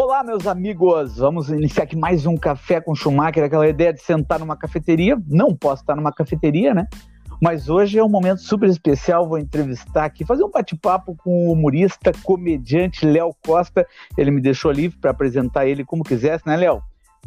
Olá, meus amigos! Vamos iniciar aqui mais um Café com Schumacher, aquela ideia de sentar numa cafeteria. Não posso estar numa cafeteria, né? Mas hoje é um momento super especial. Vou entrevistar aqui, fazer um bate-papo com o humorista, comediante Léo Costa. Ele me deixou livre para apresentar ele como quisesse, né, Léo?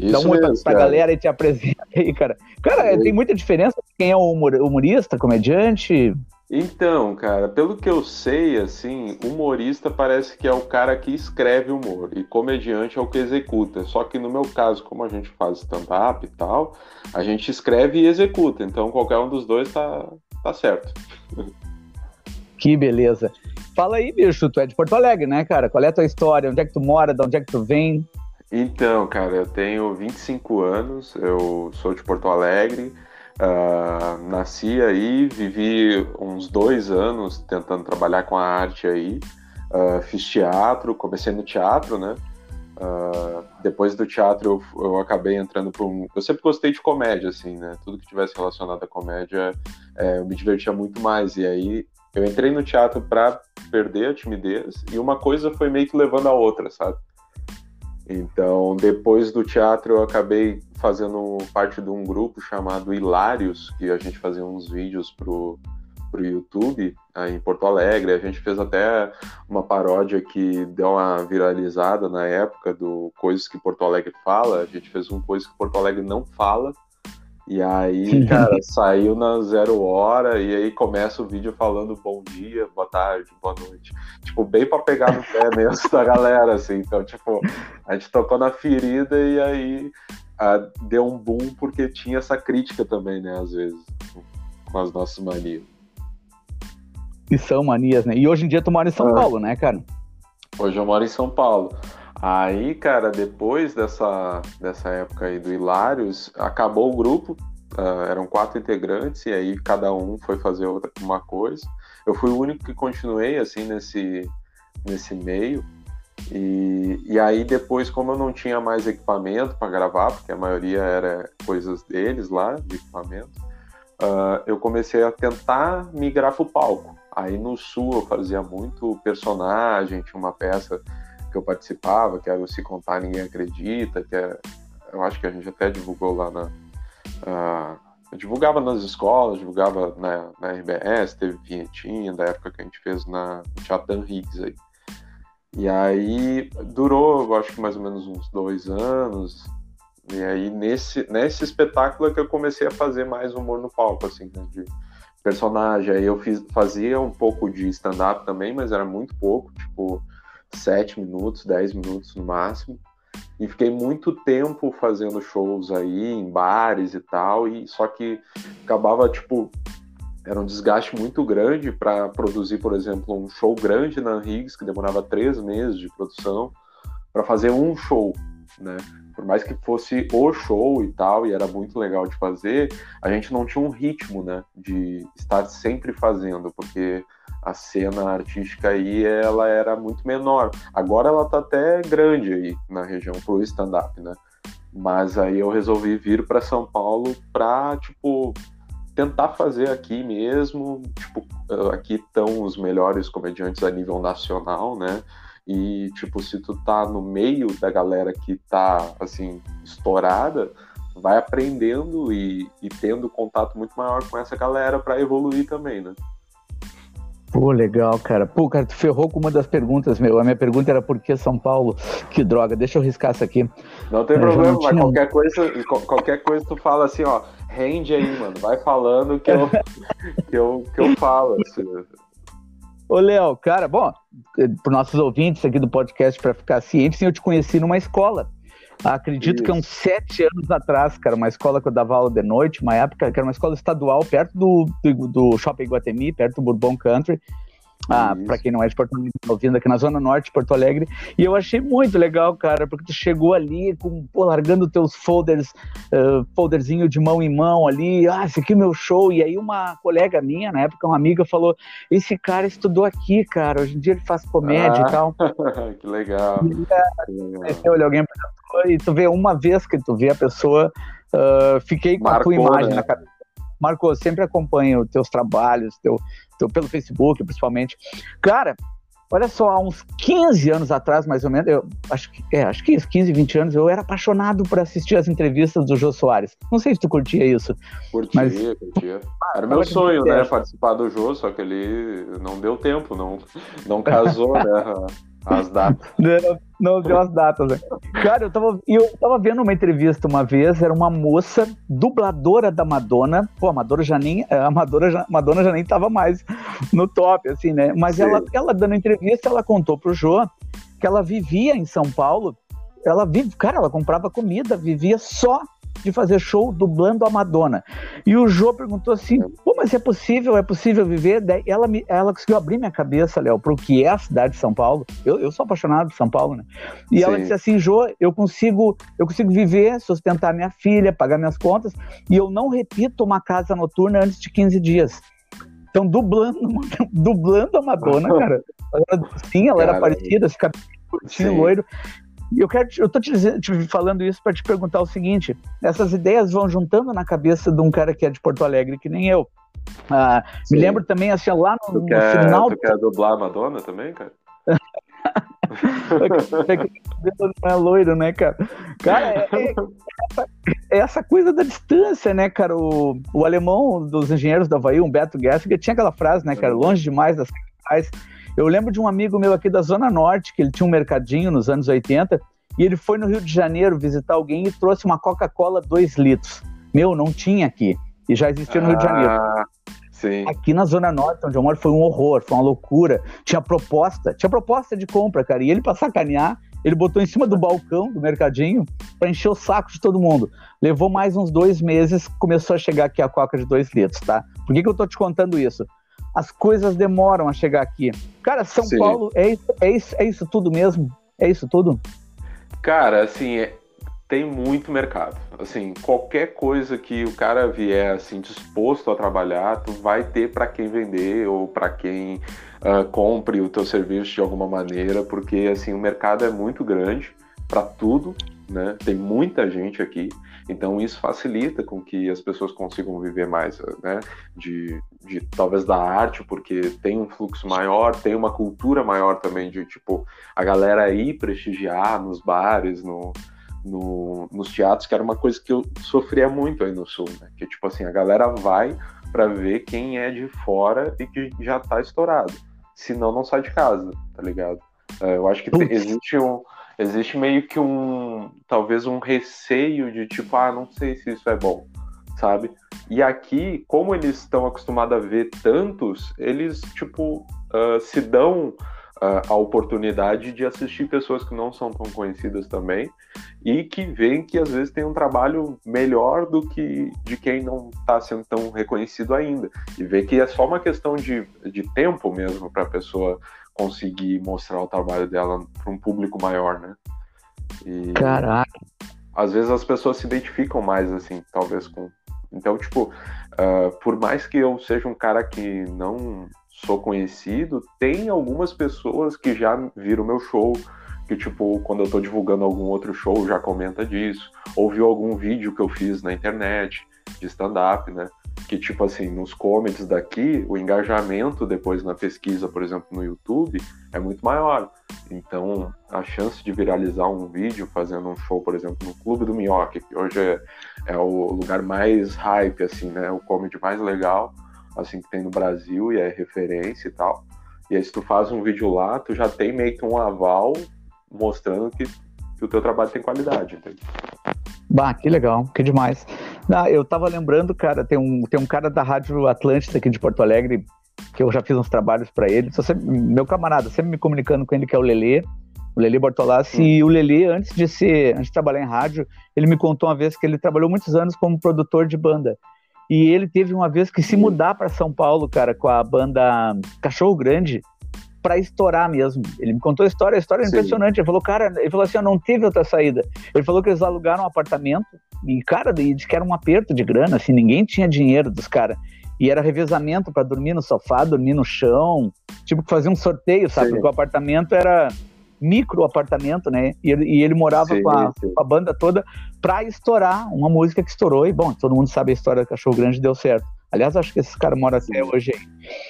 Dá um oi pra, pra galera e te apresenta aí, cara. Cara, tem muita diferença quem é o humorista, comediante? Então, cara, pelo que eu sei, assim, humorista parece que é o cara que escreve humor e comediante é o que executa. Só que no meu caso, como a gente faz stand-up e tal, a gente escreve e executa. Então qualquer um dos dois tá, tá certo. Que beleza. Fala aí, bicho, tu é de Porto Alegre, né, cara? Qual é a tua história? Onde é que tu mora? De onde é que tu vem? Então, cara, eu tenho 25 anos, eu sou de Porto Alegre. Uh, nasci aí, vivi uns dois anos tentando trabalhar com a arte aí. Uh, fiz teatro, comecei no teatro, né? Uh, depois do teatro eu, eu acabei entrando para um. Eu sempre gostei de comédia, assim, né? Tudo que tivesse relacionado à comédia é, eu me divertia muito mais. E aí eu entrei no teatro para perder a timidez e uma coisa foi meio que levando a outra, sabe? Então, depois do teatro, eu acabei fazendo parte de um grupo chamado Hilários, que a gente fazia uns vídeos pro, pro YouTube em Porto Alegre. A gente fez até uma paródia que deu uma viralizada na época do Coisas que Porto Alegre fala. A gente fez um Coisas que Porto Alegre não fala, e aí, cara, saiu na zero hora e aí começa o vídeo falando bom dia, boa tarde, boa noite. Tipo, bem pra pegar no pé mesmo da galera, assim. Então, tipo, a gente tocou na ferida e aí a, deu um boom porque tinha essa crítica também, né, às vezes, com as nossas manias. E são manias, né? E hoje em dia tu mora em São ah. Paulo, né, cara? Hoje eu moro em São Paulo. Aí, cara, depois dessa, dessa época aí do Hilários, acabou o grupo, uh, eram quatro integrantes, e aí cada um foi fazer outra, uma coisa. Eu fui o único que continuei, assim, nesse, nesse meio. E, e aí depois, como eu não tinha mais equipamento para gravar, porque a maioria era coisas deles lá, de equipamento, uh, eu comecei a tentar migrar para o palco. Aí no Sul eu fazia muito personagem, tinha uma peça que eu participava, que era o Se Contar Ninguém Acredita, que é, eu acho que a gente até divulgou lá na. Uh, divulgava nas escolas, divulgava na, na RBS, teve vinhetinha da época que a gente fez na, no Teatro Dan Higgs aí. E aí durou, eu acho que mais ou menos uns dois anos. E aí nesse, nesse espetáculo é que eu comecei a fazer mais humor no palco, assim, né, de personagem. Aí eu fiz, fazia um pouco de stand-up também, mas era muito pouco, tipo, sete minutos, dez minutos no máximo. E fiquei muito tempo fazendo shows aí em bares e tal, e só que acabava tipo era um desgaste muito grande para produzir, por exemplo, um show grande na Higgs que demorava três meses de produção para fazer um show, né? Por mais que fosse o show e tal, e era muito legal de fazer, a gente não tinha um ritmo, né? De estar sempre fazendo, porque a cena artística aí ela era muito menor. Agora ela tá até grande aí na região pro stand-up, né? Mas aí eu resolvi vir para São Paulo para tipo tentar fazer aqui mesmo, tipo, aqui estão os melhores comediantes a nível nacional, né? E tipo, se tu tá no meio da galera que tá assim estourada, vai aprendendo e, e tendo contato muito maior com essa galera para evoluir também, né? Pô, legal, cara. Pô, cara, tu ferrou com uma das perguntas, meu. A minha pergunta era por que São Paulo? Que droga, deixa eu riscar isso aqui. Não tem é, problema, mas qualquer coisa, qualquer coisa tu fala assim, ó, rende aí, mano. Vai falando que eu, que eu, que eu falo. Assim. Ô, Léo, cara, bom, para nossos ouvintes aqui do podcast, para ficar ciente, sim, eu te conheci numa escola. Acredito Isso. que uns sete anos atrás, cara, uma escola que eu dava aula de noite, uma época que era uma escola estadual perto do, do, do Shopping Guatemi, perto do Bourbon Country. Ah, para quem não é de Porto Alegre, tá ouvindo aqui na Zona Norte de Porto Alegre. E eu achei muito legal, cara, porque tu chegou ali com, pô, largando teus folders, uh, folderzinho de mão em mão ali. Ah, esse aqui é meu show. E aí uma colega minha, na época, uma amiga, falou: Esse cara estudou aqui, cara. Hoje em dia ele faz comédia ah, e tal. que legal. E, é, alguém e tu vê uma vez que tu vê a pessoa, uh, fiquei com Marcou, a tua imagem né? na cabeça. Marcou, sempre acompanho teus trabalhos, teu, teu, pelo Facebook, principalmente. Cara, Olha só, há uns 15 anos atrás, mais ou menos, eu acho que, é, acho que isso, 15, 20 anos, eu era apaixonado por assistir as entrevistas do Jô Soares. Não sei se tu curtia isso. Curtia, mas... curtia. Era meu sonho, né, participar do Jô, só que ele não deu tempo, não, não casou, né, as datas. Não, não as datas, né? Cara, eu tava, eu tava vendo uma entrevista uma vez, era uma moça dubladora da Madonna. Pô, a Madonna já nem, a Madonna já, Madonna já nem tava mais no top, assim, né? Mas ela, ela dando entrevista, ela contou pro Jô que ela vivia em São Paulo. Ela vive, cara, ela comprava comida, vivia só de fazer show dublando a Madonna. E o Jô perguntou assim: pô, mas é possível, é possível viver? Daí ela, me, ela conseguiu abrir minha cabeça, Léo, para o que é a cidade de São Paulo. Eu, eu sou apaixonado por São Paulo, né? E Sim. ela disse assim: Jô, eu consigo, eu consigo viver, sustentar minha filha, pagar minhas contas, e eu não repito uma casa noturna antes de 15 dias. Então, dublando, dublando a Madonna, cara. Ela, sim, ela cara, era parecida, esse cabelo curtinho, loiro. Eu quero, eu tô te, te falando isso para te perguntar o seguinte: essas ideias vão juntando na cabeça de um cara que é de Porto Alegre, que nem eu. Ah, me lembro também, assim, lá no, tu quer, no final. Tu quer dublar a Madonna também, cara? não é loiro, né, cara? Cara, é, é, é, essa coisa da distância, né, cara? O, o alemão dos engenheiros da Havaí, Humberto Gessinger, tinha aquela frase, né, cara? Longe demais das capitais eu lembro de um amigo meu aqui da Zona Norte, que ele tinha um mercadinho nos anos 80, e ele foi no Rio de Janeiro visitar alguém e trouxe uma Coca-Cola 2 litros. Meu, não tinha aqui. E já existia no Rio de Janeiro. Ah, sim. Aqui na Zona Norte, onde eu moro, foi um horror, foi uma loucura. Tinha proposta, tinha proposta de compra, cara. E ele, pra sacanear, ele botou em cima do balcão do mercadinho para encher o saco de todo mundo. Levou mais uns dois meses, começou a chegar aqui a Coca de 2 litros, tá? Por que, que eu tô te contando isso? As coisas demoram a chegar aqui. Cara, São Sim. Paulo é isso, é, isso, é isso tudo mesmo? É isso tudo? Cara, assim, é, tem muito mercado. Assim, qualquer coisa que o cara vier assim disposto a trabalhar, tu vai ter para quem vender ou para quem uh, compre o teu serviço de alguma maneira, porque assim o mercado é muito grande para tudo, né? Tem muita gente aqui. Então isso facilita com que as pessoas consigam viver mais, né, de, de talvez da arte, porque tem um fluxo maior, tem uma cultura maior também de tipo a galera ir prestigiar nos bares, no, no, nos teatros, que era uma coisa que eu sofria muito aí no sul, né? Que tipo assim, a galera vai para ver quem é de fora e que já tá estourado. Senão não sai de casa, tá ligado? É, eu acho que existe um existe meio que um talvez um receio de tipo ah não sei se isso é bom sabe? E aqui como eles estão acostumados a ver tantos eles tipo uh, se dão uh, a oportunidade de assistir pessoas que não são tão conhecidas também e que veem que às vezes tem um trabalho melhor do que de quem não está sendo tão reconhecido ainda. E ver que é só uma questão de, de tempo mesmo para a pessoa conseguir mostrar o trabalho dela para um público maior, né? E, Caraca. Às vezes as pessoas se identificam mais, assim, talvez com. Então, tipo, uh, por mais que eu seja um cara que não sou conhecido, tem algumas pessoas que já viram meu show, que, tipo, quando eu tô divulgando algum outro show, já comenta disso, ou viu algum vídeo que eu fiz na internet de stand-up, né? Que, tipo assim, nos comments daqui, o engajamento depois na pesquisa, por exemplo, no YouTube, é muito maior. Então, a chance de viralizar um vídeo fazendo um show, por exemplo, no Clube do Minhoque, que hoje é, é o lugar mais hype, assim, né? O comedy mais legal, assim, que tem no Brasil e é referência e tal. E aí, se tu faz um vídeo lá, tu já tem meio que um aval mostrando que, que o teu trabalho tem qualidade, entende? Bah, que legal, que demais. Ah, eu tava lembrando, cara, tem um, tem um cara da Rádio Atlântida aqui de Porto Alegre, que eu já fiz uns trabalhos para ele. Sempre, meu camarada, sempre me comunicando com ele, que é o Lelê, o Lelê Bortolassi. Hum. E o Lelê, antes de ser, antes de trabalhar em rádio, ele me contou uma vez que ele trabalhou muitos anos como produtor de banda. E ele teve uma vez que se mudar para São Paulo, cara, com a banda Cachorro Grande, para estourar mesmo. Ele me contou a história, a história é impressionante. Ele falou, cara, ele falou assim, não teve outra saída. Ele falou que eles alugaram um apartamento e, cara, disse que era um aperto de grana, assim, ninguém tinha dinheiro dos caras. E era revezamento para dormir no sofá, dormir no chão, tipo fazer um sorteio, sabe? Sim. Porque o apartamento era micro apartamento, né? E ele, e ele morava sim, com, a, com, a, banda toda para estourar uma música que estourou. E, bom, todo mundo sabe a história do Cachorro Grande deu certo. Aliás, acho que esses caras moram até hoje aí.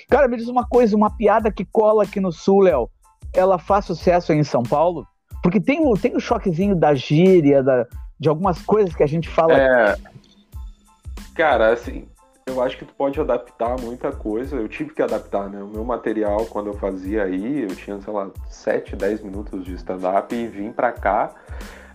Cara, me diz uma coisa, uma piada que cola aqui no Sul, Léo. ela faz sucesso aí em São Paulo? Porque tem o, tem o choquezinho da gíria, da, de algumas coisas que a gente fala. É. Cara, assim, eu acho que tu pode adaptar muita coisa. Eu tive que adaptar, né? O meu material, quando eu fazia aí, eu tinha, sei lá, 7, 10 minutos de stand-up e vim pra cá.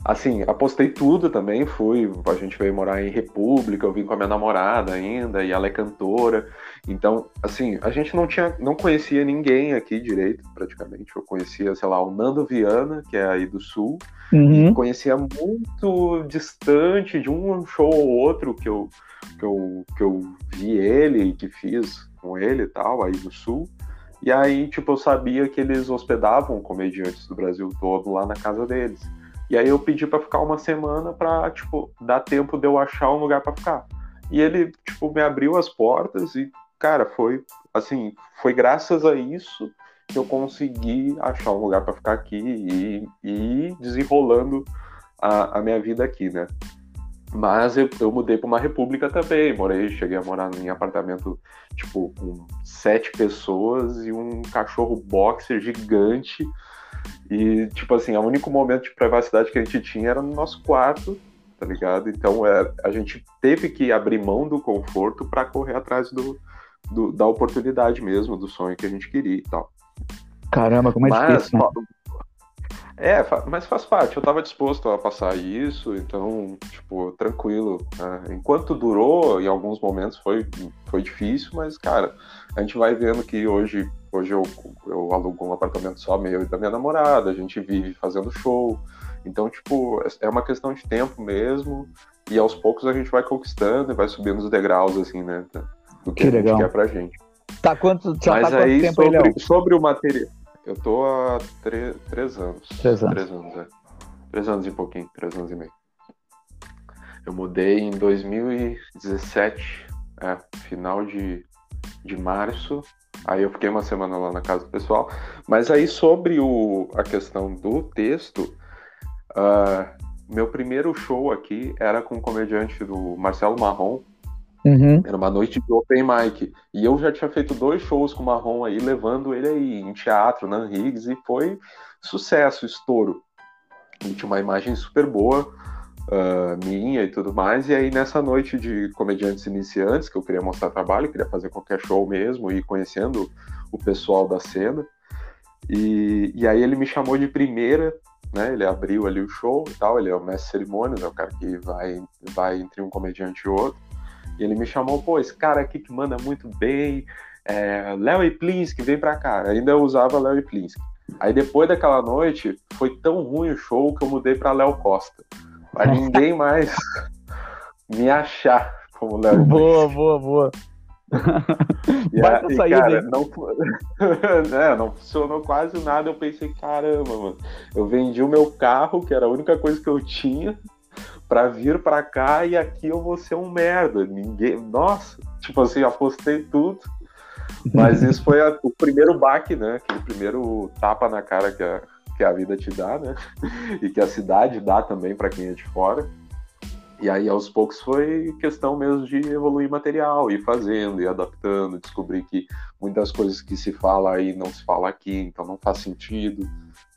Assim, apostei tudo também, fui, a gente veio morar em República, eu vim com a minha namorada ainda, e ela é cantora. Então, assim, a gente não tinha, não conhecia ninguém aqui direito, praticamente. Eu conhecia, sei lá, o Nando Viana, que é aí do Sul, uhum. conhecia muito distante de um show ou outro que eu, que eu, que eu vi ele e que fiz com ele e tal, aí do Sul. E aí, tipo, eu sabia que eles hospedavam comediantes do Brasil todo lá na casa deles. E aí eu pedi para ficar uma semana para tipo, dar tempo de eu achar um lugar para ficar. E ele, tipo, me abriu as portas e, cara, foi assim, foi graças a isso que eu consegui achar um lugar para ficar aqui e, e desenrolando a, a, minha vida aqui, né? Mas eu, eu mudei para uma república também, morei, cheguei a morar em apartamento, tipo, com sete pessoas e um cachorro boxer gigante e, tipo assim, o único momento de privacidade que a gente tinha era no nosso quarto, tá ligado? Então é, a gente teve que abrir mão do conforto para correr atrás do, do, da oportunidade mesmo, do sonho que a gente queria e tal. Caramba, como é mas, difícil. Né? É, mas faz parte, eu estava disposto a passar isso, então, tipo, tranquilo. Né? Enquanto durou, em alguns momentos foi, foi difícil, mas, cara, a gente vai vendo que hoje Hoje eu, eu alugo um apartamento só meu e da minha namorada, a gente vive fazendo show. Então, tipo, é uma questão de tempo mesmo. E aos poucos a gente vai conquistando e vai subindo os degraus, assim, né? Do que, que a gente legal. quer pra gente. Tá quanto, já Mas tá aí, tempo sobre, aí, sobre o material. Eu tô há três anos. Três anos. Três anos, é. Três anos e pouquinho, três anos e meio. Eu mudei em 2017, é, final de, de março. Aí eu fiquei uma semana lá na casa do pessoal. Mas aí sobre o, a questão do texto, uh, meu primeiro show aqui era com o comediante do Marcelo Marrom. Uhum. Era uma noite de open mic. E eu já tinha feito dois shows com o Marrom aí, levando ele aí em teatro, na Higgs, e foi sucesso, estouro. E tinha uma imagem super boa uh, minha e tudo mais. E aí, nessa noite de comediantes iniciantes, que eu queria mostrar trabalho, queria fazer qualquer show mesmo, e conhecendo o pessoal da cena. E, e aí ele me chamou de primeira, né? Ele abriu ali o show e tal, ele é o mestre cerimônias, é o cara que vai, vai entre um comediante e outro. E ele me chamou, pô, esse cara aqui que manda muito bem, é, Léo e Plinsky, vem pra cá. Ainda eu usava Léo e Plinsky. Aí depois daquela noite, foi tão ruim o show que eu mudei pra Léo Costa pra ninguém mais me achar como Léo. Boa, boa, boa. E, a, e cara, não, é, não funcionou quase nada. Eu pensei, caramba, mano, eu vendi o meu carro, que era a única coisa que eu tinha, para vir para cá e aqui eu vou ser um merda. Ninguém, nossa, tipo assim, apostei tudo. Mas isso foi a, o primeiro baque, né? Aquele primeiro tapa na cara que a, que a vida te dá, né? E que a cidade dá também para quem é de fora. E aí, aos poucos, foi questão mesmo de evoluir material, ir fazendo, ir adaptando, descobrir que muitas coisas que se fala aí não se fala aqui, então não faz sentido,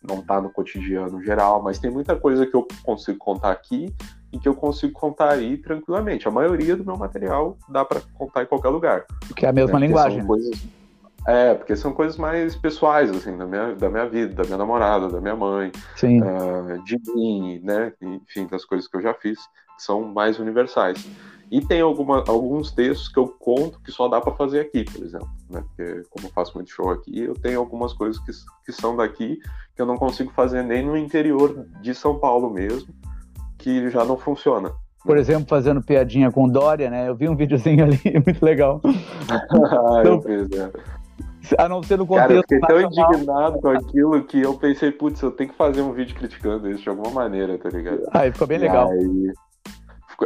não tá no cotidiano geral, mas tem muita coisa que eu consigo contar aqui e que eu consigo contar aí tranquilamente. A maioria do meu material dá para contar em qualquer lugar. Que é a mesma né? linguagem. São coisas é, porque são coisas mais pessoais, assim, da minha, da minha vida, da minha namorada, da minha mãe, uh, de mim, né? Enfim, das coisas que eu já fiz, que são mais universais. E tem alguma, alguns textos que eu conto que só dá para fazer aqui, por exemplo, né? Porque como eu faço muito show aqui, eu tenho algumas coisas que, que são daqui que eu não consigo fazer nem no interior de São Paulo mesmo, que já não funciona. Por né? exemplo, fazendo piadinha com Dória, né? Eu vi um videozinho ali, muito legal. ah, eu fiz, é. A não ser no contexto. Cara, eu fiquei tão indignado com aquilo que eu pensei, putz, eu tenho que fazer um vídeo criticando isso de alguma maneira, tá ligado? Aí ficou bem e legal. Aí...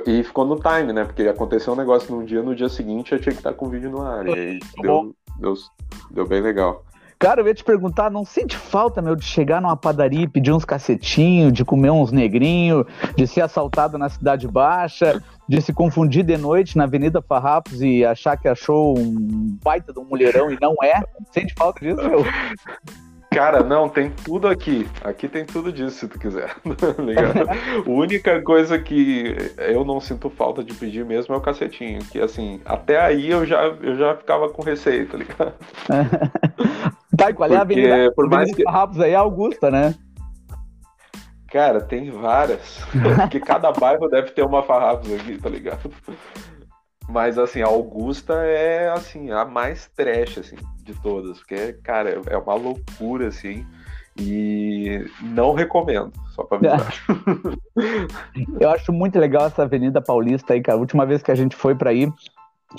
E ficou no time, né? Porque aconteceu um negócio num dia, no dia seguinte eu tinha que estar com o vídeo no ar. E aí deu, deu, deu bem legal. Cara, eu ia te perguntar, não sente falta, meu, de chegar numa padaria e pedir uns cacetinhos, de comer uns negrinhos, de ser assaltado na Cidade Baixa, de se confundir de noite na Avenida Farrapos e achar que achou um baita de um mulherão e não é? Sente falta disso, meu? Cara, não, tem tudo aqui. Aqui tem tudo disso, se tu quiser. a única coisa que eu não sinto falta de pedir mesmo é o cacetinho. Que assim, até aí eu já, eu já ficava com receita, tá ligado? tá, qual é a avenida? Por mais avenida que... Farrapos aí é Augusta, né? Cara, tem várias. Porque cada bairro deve ter uma Farrapos aqui, tá ligado? Mas, assim, a Augusta é, assim, a mais trash, assim, de todas. Porque, cara, é uma loucura, assim. E não recomendo, só pra avisar. Eu acho muito legal essa Avenida Paulista aí, cara. A última vez que a gente foi pra ir,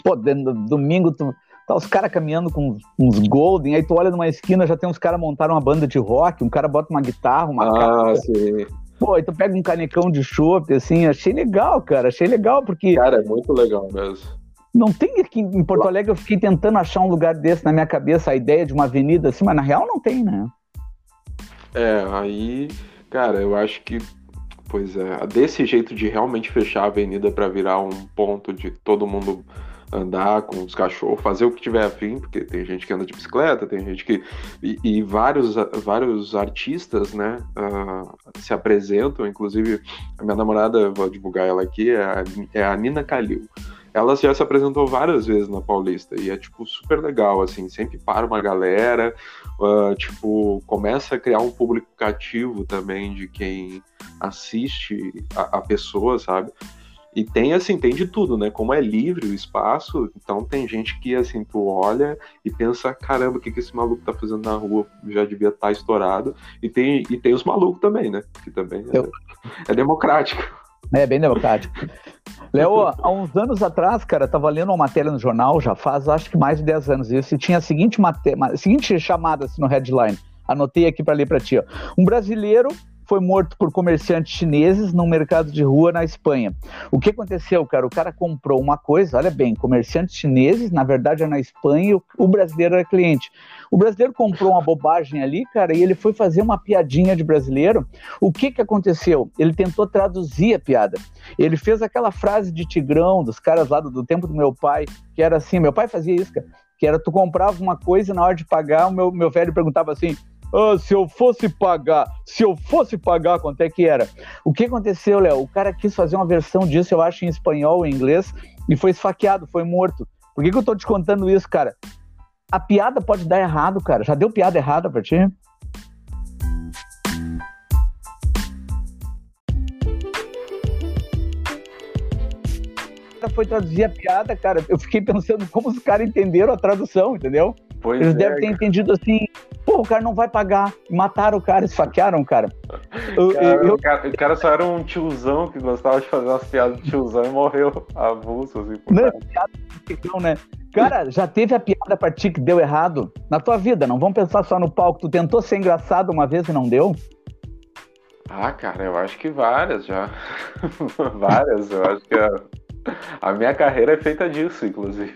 pô, domingo, tu, tá os caras caminhando com uns Golden, aí tu olha numa esquina, já tem uns caras montaram uma banda de rock, um cara bota uma guitarra, uma Ah, sim. Pô, aí tu pega um canecão de chopp, assim, achei legal, cara, achei legal, porque... Cara, é muito legal mesmo. Não tem aqui em Porto Alegre, eu fiquei tentando achar um lugar desse na minha cabeça, a ideia de uma avenida assim, mas na real não tem, né? É, aí, cara, eu acho que, pois é, desse jeito de realmente fechar a avenida para virar um ponto de todo mundo andar com os cachorros, fazer o que tiver afim, porque tem gente que anda de bicicleta, tem gente que. E, e vários, vários artistas, né, uh, se apresentam, inclusive a minha namorada, vou divulgar ela aqui, é a, é a Nina Calil. Ela já se apresentou várias vezes na Paulista e é, tipo, super legal, assim, sempre para uma galera, uh, tipo, começa a criar um público cativo também de quem assiste a, a pessoa, sabe? E tem, assim, tem de tudo, né? Como é livre o espaço, então tem gente que, assim, tu olha e pensa, caramba, o que, que esse maluco tá fazendo na rua? Já devia estar tá estourado. E tem, e tem os malucos também, né? Que também é, Eu... é democrático. É, bem democrático. Léo, há uns anos atrás, cara, tava lendo uma matéria no jornal, já faz acho que mais de 10 anos isso, e tinha a seguinte, matéria, a seguinte chamada assim, no headline. Anotei aqui para ler para ti. Ó. Um brasileiro foi morto por comerciantes chineses num mercado de rua na Espanha. O que aconteceu, cara? O cara comprou uma coisa, olha bem, comerciantes chineses, na verdade é na Espanha, o brasileiro era cliente. O brasileiro comprou uma bobagem ali, cara, e ele foi fazer uma piadinha de brasileiro. O que que aconteceu? Ele tentou traduzir a piada. Ele fez aquela frase de Tigrão, dos caras lá do, do tempo do meu pai, que era assim, meu pai fazia isso, cara, que era tu comprava uma coisa e na hora de pagar, o meu, meu velho perguntava assim, se eu fosse pagar, se eu fosse pagar, quanto é que era? O que aconteceu, Léo? O cara quis fazer uma versão disso, eu acho, em espanhol ou em inglês, e foi esfaqueado, foi morto. Por que, que eu tô te contando isso, cara? A piada pode dar errado, cara. Já deu piada errada pra ti? foi traduzir a piada, cara, eu fiquei pensando como os caras entenderam a tradução, entendeu? Pois Eles é, devem ter entendido assim, pô, o cara não vai pagar. Mataram o cara, esfaquearam o cara. Eu, cara, eu... O, cara o, cara, só era um tiozão que gostava de fazer umas piadas de tiozão e morreu avulso, assim. Por não, piada não, né? Cara, já teve a piada pra ti que deu errado na tua vida? Não vamos pensar só no palco. Tu tentou ser engraçado uma vez e não deu? Ah, cara, eu acho que várias já. várias. Eu acho que a, a minha carreira é feita disso, inclusive.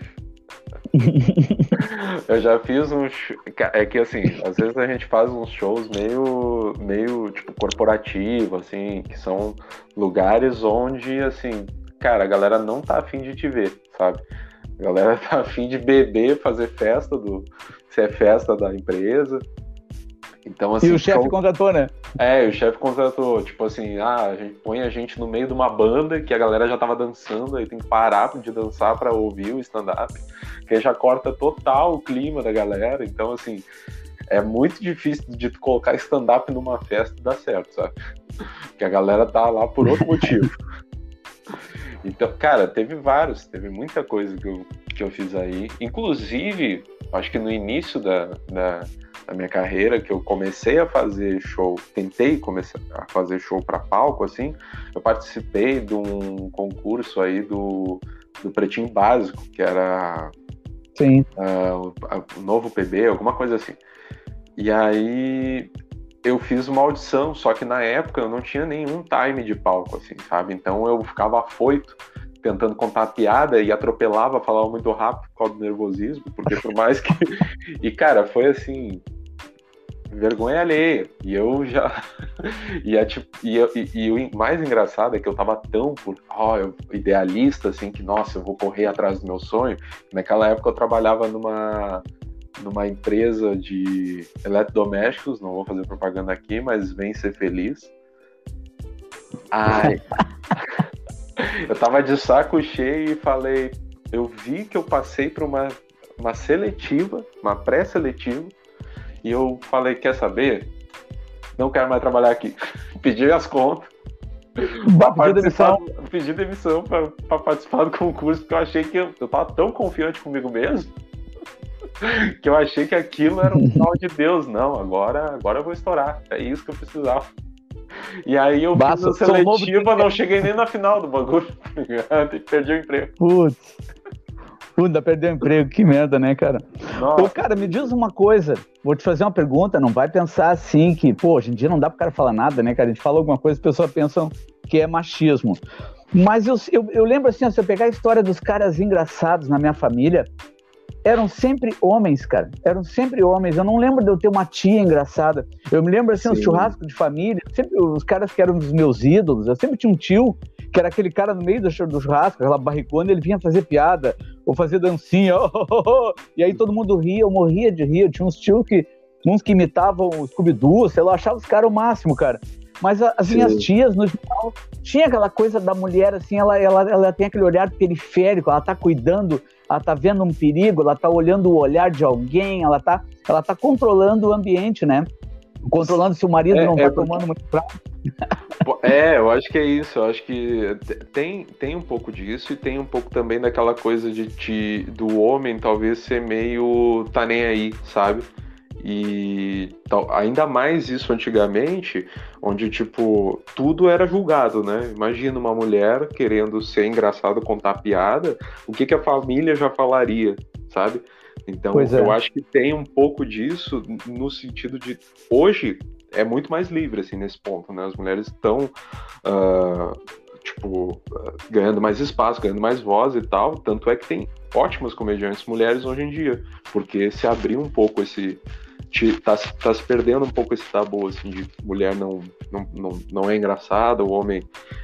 eu já fiz um. É que assim, às vezes a gente faz uns shows meio, meio tipo corporativo, assim, que são lugares onde, assim, cara, a galera não tá afim de te ver, sabe? A galera tá afim de beber, fazer festa do. Se é festa da empresa. Então, assim, e o chefe então, contratou, né? É, o chefe contratou. Tipo assim, ah, a gente põe a gente no meio de uma banda que a galera já tava dançando, aí tem que parar de dançar para ouvir o stand-up, que já corta total o clima da galera. Então, assim, é muito difícil de colocar stand-up numa festa e dar certo, sabe? Porque a galera tá lá por outro motivo. Então, cara, teve vários, teve muita coisa que eu, que eu fiz aí. Inclusive, acho que no início da, da minha carreira que eu comecei a fazer show, tentei começar a fazer show para palco, assim, eu participei de um concurso aí do, do Pretinho Básico, que era Sim. Uh, o novo PB, alguma coisa assim. E aí eu fiz uma audição, só que na época eu não tinha nenhum time de palco, assim, sabe? Então eu ficava afoito tentando contar a piada e atropelava, falava muito rápido por causa do nervosismo, porque por mais que. e cara, foi assim vergonha alheia. E eu já. e, é, tipo, e, e, e, o mais engraçado é que eu tava tão por, oh, eu, idealista, assim, que, nossa, eu vou correr atrás do meu sonho. Naquela época eu trabalhava numa, numa empresa de eletrodomésticos, não vou fazer propaganda aqui, mas vem ser feliz. Ai. eu tava de saco cheio e falei, eu vi que eu passei por uma, uma seletiva, uma pré-seletiva, e eu falei, quer saber? Não quero mais trabalhar aqui. Pedi as contas. Pedi demissão. Pedi demissão para participar do concurso, porque eu achei que eu, eu tava tão confiante comigo mesmo que eu achei que aquilo era um sinal de Deus. Não, agora, agora eu vou estourar. É isso que eu precisava. E aí eu Basta, fiz a seletiva, não cheguei nem na final do bagulho. Perdi o emprego. Putz. Puta, perdeu o emprego, que merda, né, cara? Nossa. Pô, cara, me diz uma coisa, vou te fazer uma pergunta, não vai pensar assim que, pô, hoje em dia não dá pro cara falar nada, né, cara? A gente fala alguma coisa, as pessoas pensam que é machismo. Mas eu, eu, eu lembro assim, se eu pegar a história dos caras engraçados na minha família, eram sempre homens, cara. Eram sempre homens. Eu não lembro de eu ter uma tia engraçada. Eu me lembro, assim, um churrasco de família. Sempre os caras que eram dos meus ídolos. Eu sempre tinha um tio que era aquele cara no meio do churrasco, aquela barricona, ele vinha fazer piada ou fazer dancinha. Oh, oh, oh, e aí todo mundo ria, eu morria de rir. Eu tinha uns tios que, uns que imitavam o Scooby-Doo, sei lá, eu achava os caras o máximo, cara. Mas as Sim. minhas tias, no geral, tinha aquela coisa da mulher, assim, ela, ela, ela tem aquele olhar periférico, ela tá cuidando, ela tá vendo um perigo, ela tá olhando o olhar de alguém, ela tá, ela tá controlando o ambiente, né? Controlando se o marido é, não tá é porque... tomando muito prato. É, eu acho que é isso. Eu acho que tem, tem um pouco disso e tem um pouco também daquela coisa de te, do homem talvez ser meio tá nem aí, sabe? E tal, ainda mais isso antigamente, onde tipo tudo era julgado, né? Imagina uma mulher querendo ser engraçada, contar piada, o que, que a família já falaria, sabe? Então é. eu acho que tem um pouco disso no sentido de hoje é muito mais livre assim nesse ponto, né? As mulheres estão uh, tipo ganhando mais espaço, ganhando mais voz e tal. Tanto é que tem ótimas comediantes mulheres hoje em dia, porque se abriu um pouco esse tá, tá se perdendo um pouco esse tabu, assim, de mulher não, não, não, não é engraçada, o homem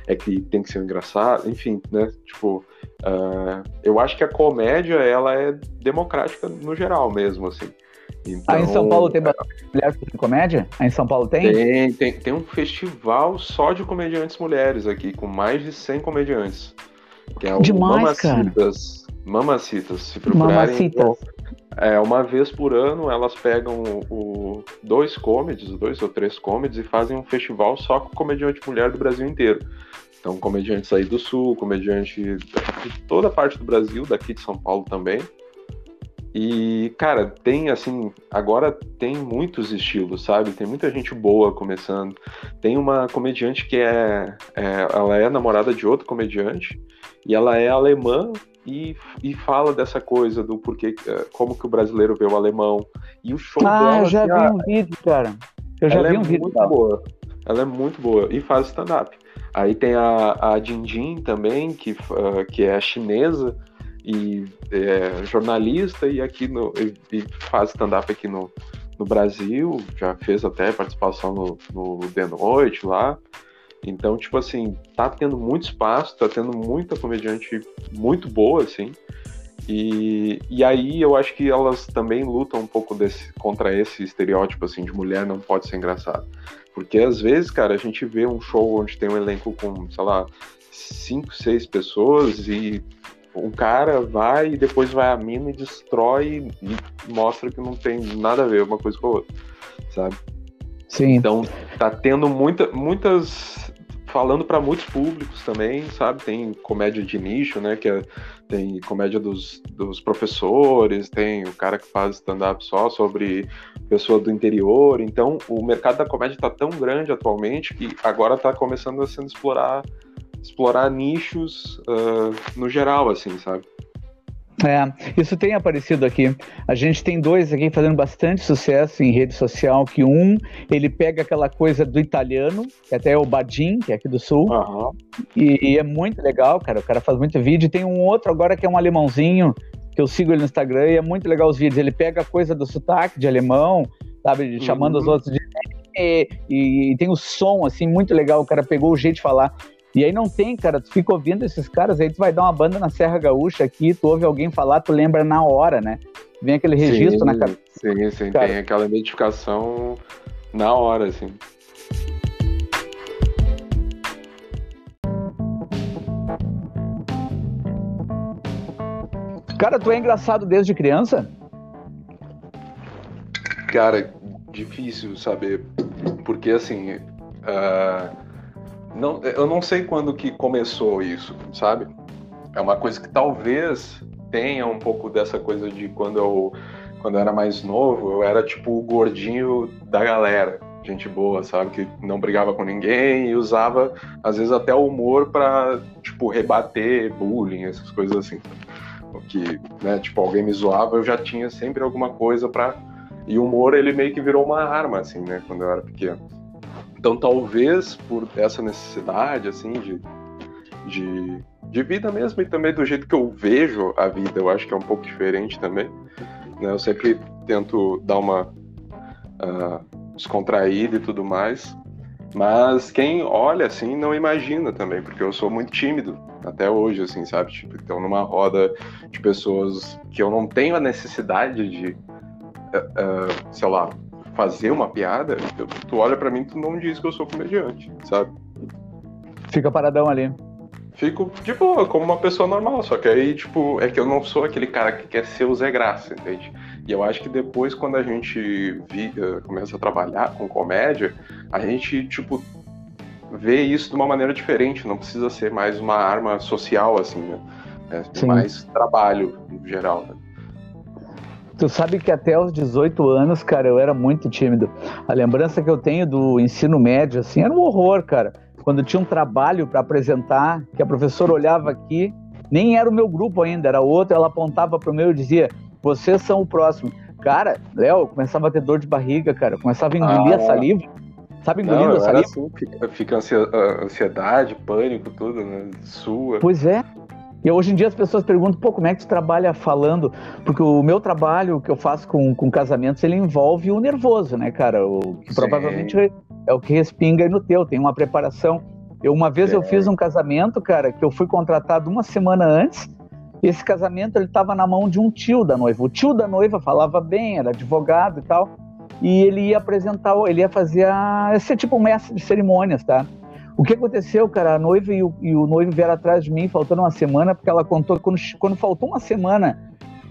é que tem que ser engraçado, enfim, né? Tipo, uh, eu acho que a comédia, ela é democrática no geral mesmo, assim. Então, Aí em São Paulo tem mulheres de comédia? Aí em São Paulo tem? Tem, tem? tem um festival só de comediantes mulheres aqui, com mais de 100 comediantes. Que é o Demais, Mamacitas. Cara. Mamacitas, se procurarem. Mamacitas. É, uma vez por ano elas pegam o, dois comedies, dois ou três comedies, e fazem um festival só com comediante mulher do Brasil inteiro. Então, comediantes aí do Sul, comediante de toda parte do Brasil, daqui de São Paulo também. E, cara, tem assim, agora tem muitos estilos, sabe? Tem muita gente boa começando. Tem uma comediante que é, é ela é namorada de outro comediante e ela é alemã e, e fala dessa coisa do porquê, eh, como que o brasileiro vê o alemão. E o show ah, dela. Ah, eu já vi um vídeo, cara. Eu já vi é um vídeo. Muito boa. Ela é muito boa e faz stand-up. Aí tem a, a Jinjin também, que, uh, que é chinesa e é jornalista e aqui no, e, e faz stand-up aqui no, no Brasil, já fez até participação no, no The Noite lá. Então, tipo assim, tá tendo muito espaço, tá tendo muita comediante muito boa, assim. E, e aí eu acho que elas também lutam um pouco desse, contra esse estereótipo, assim, de mulher não pode ser engraçada. Porque às vezes, cara, a gente vê um show onde tem um elenco com, sei lá, cinco, seis pessoas e um cara vai e depois vai a mina e destrói e mostra que não tem nada a ver uma coisa com a outra, sabe? Sim. Então tá tendo muita, muitas falando para muitos públicos também, sabe? Tem comédia de nicho, né? Que é, tem comédia dos, dos professores, tem o cara que faz stand-up só sobre pessoa do interior. Então, o mercado da comédia está tão grande atualmente que agora está começando a sendo explorar explorar nichos uh, no geral, assim, sabe? É, isso tem aparecido aqui. A gente tem dois aqui fazendo bastante sucesso em rede social, que um, ele pega aquela coisa do italiano, que até é o Badin, que é aqui do sul, uhum. e, e, é muito legal, cara, o cara faz muito vídeo. Tem um outro agora que é um alemãozinho, que eu sigo ele no Instagram, e é muito legal os vídeos. Ele pega a coisa do sotaque de alemão, sabe, chamando uhum. os outros de... E, e, e tem o som, assim, muito legal, o cara pegou o jeito de falar. E aí não tem, cara, tu fica ouvindo esses caras, aí tu vai dar uma banda na Serra Gaúcha aqui, tu ouve alguém falar, tu lembra na hora, né? Vem aquele registro sim, na cabeça. Sim, sim, cara. tem aquela identificação na hora, assim. Cara, tu é engraçado desde criança? Cara, difícil saber. Porque assim. Uh, não, eu não sei quando que começou isso, sabe? É uma coisa que talvez tenha um pouco dessa coisa de quando eu, quando eu era mais novo, eu era tipo o gordinho da galera. Gente boa, sabe? Que não brigava com ninguém e usava, às vezes, até o humor para tipo, rebater bullying, essas coisas assim que, né, tipo, alguém me zoava, eu já tinha sempre alguma coisa para E o humor, ele meio que virou uma arma, assim, né, quando eu era pequeno. Então, talvez por essa necessidade, assim, de, de, de vida mesmo e também do jeito que eu vejo a vida, eu acho que é um pouco diferente também. Né? Eu sempre tento dar uma uh, descontraída e tudo mais. Mas quem olha assim não imagina também, porque eu sou muito tímido até hoje, assim, sabe? Tipo, então numa roda de pessoas que eu não tenho a necessidade de, uh, uh, sei lá, fazer uma piada, tu, tu olha para mim e tu não diz que eu sou comediante, sabe? Fica paradão ali. Fico de boa, como uma pessoa normal, só que aí, tipo, é que eu não sou aquele cara que quer ser o Zé Graça, entende? E eu acho que depois, quando a gente vi, uh, começa a trabalhar com comédia, a gente, tipo, vê isso de uma maneira diferente, não precisa ser mais uma arma social, assim, né? É mais trabalho, no geral, né? Tu sabe que até os 18 anos, cara, eu era muito tímido. A lembrança que eu tenho do ensino médio, assim, era um horror, cara. Quando tinha um trabalho para apresentar, que a professora olhava aqui, nem era o meu grupo ainda, era outro, ela apontava para o meu e dizia: vocês são o próximo. Cara, Léo, começava a ter dor de barriga, cara, começava a engolir ah, a saliva Sabe engolindo Não, a saliva? Assim, fica, fica ansiedade, pânico, tudo, né? Sua. Pois é. E hoje em dia as pessoas perguntam, pô, como é que tu trabalha falando? Porque o meu trabalho que eu faço com, com casamentos, ele envolve o nervoso, né, cara? O que Sim. provavelmente é o que respinga aí no teu, tem uma preparação. Eu, uma vez é. eu fiz um casamento, cara, que eu fui contratado uma semana antes, esse casamento ele estava na mão de um tio da noiva. O tio da noiva falava bem, era advogado e tal e ele ia apresentar, ele ia fazer a, ia ser tipo um mestre de cerimônias, tá? O que aconteceu, cara? A noiva e o, e o noivo vieram atrás de mim, faltando uma semana, porque ela contou que quando, quando faltou uma semana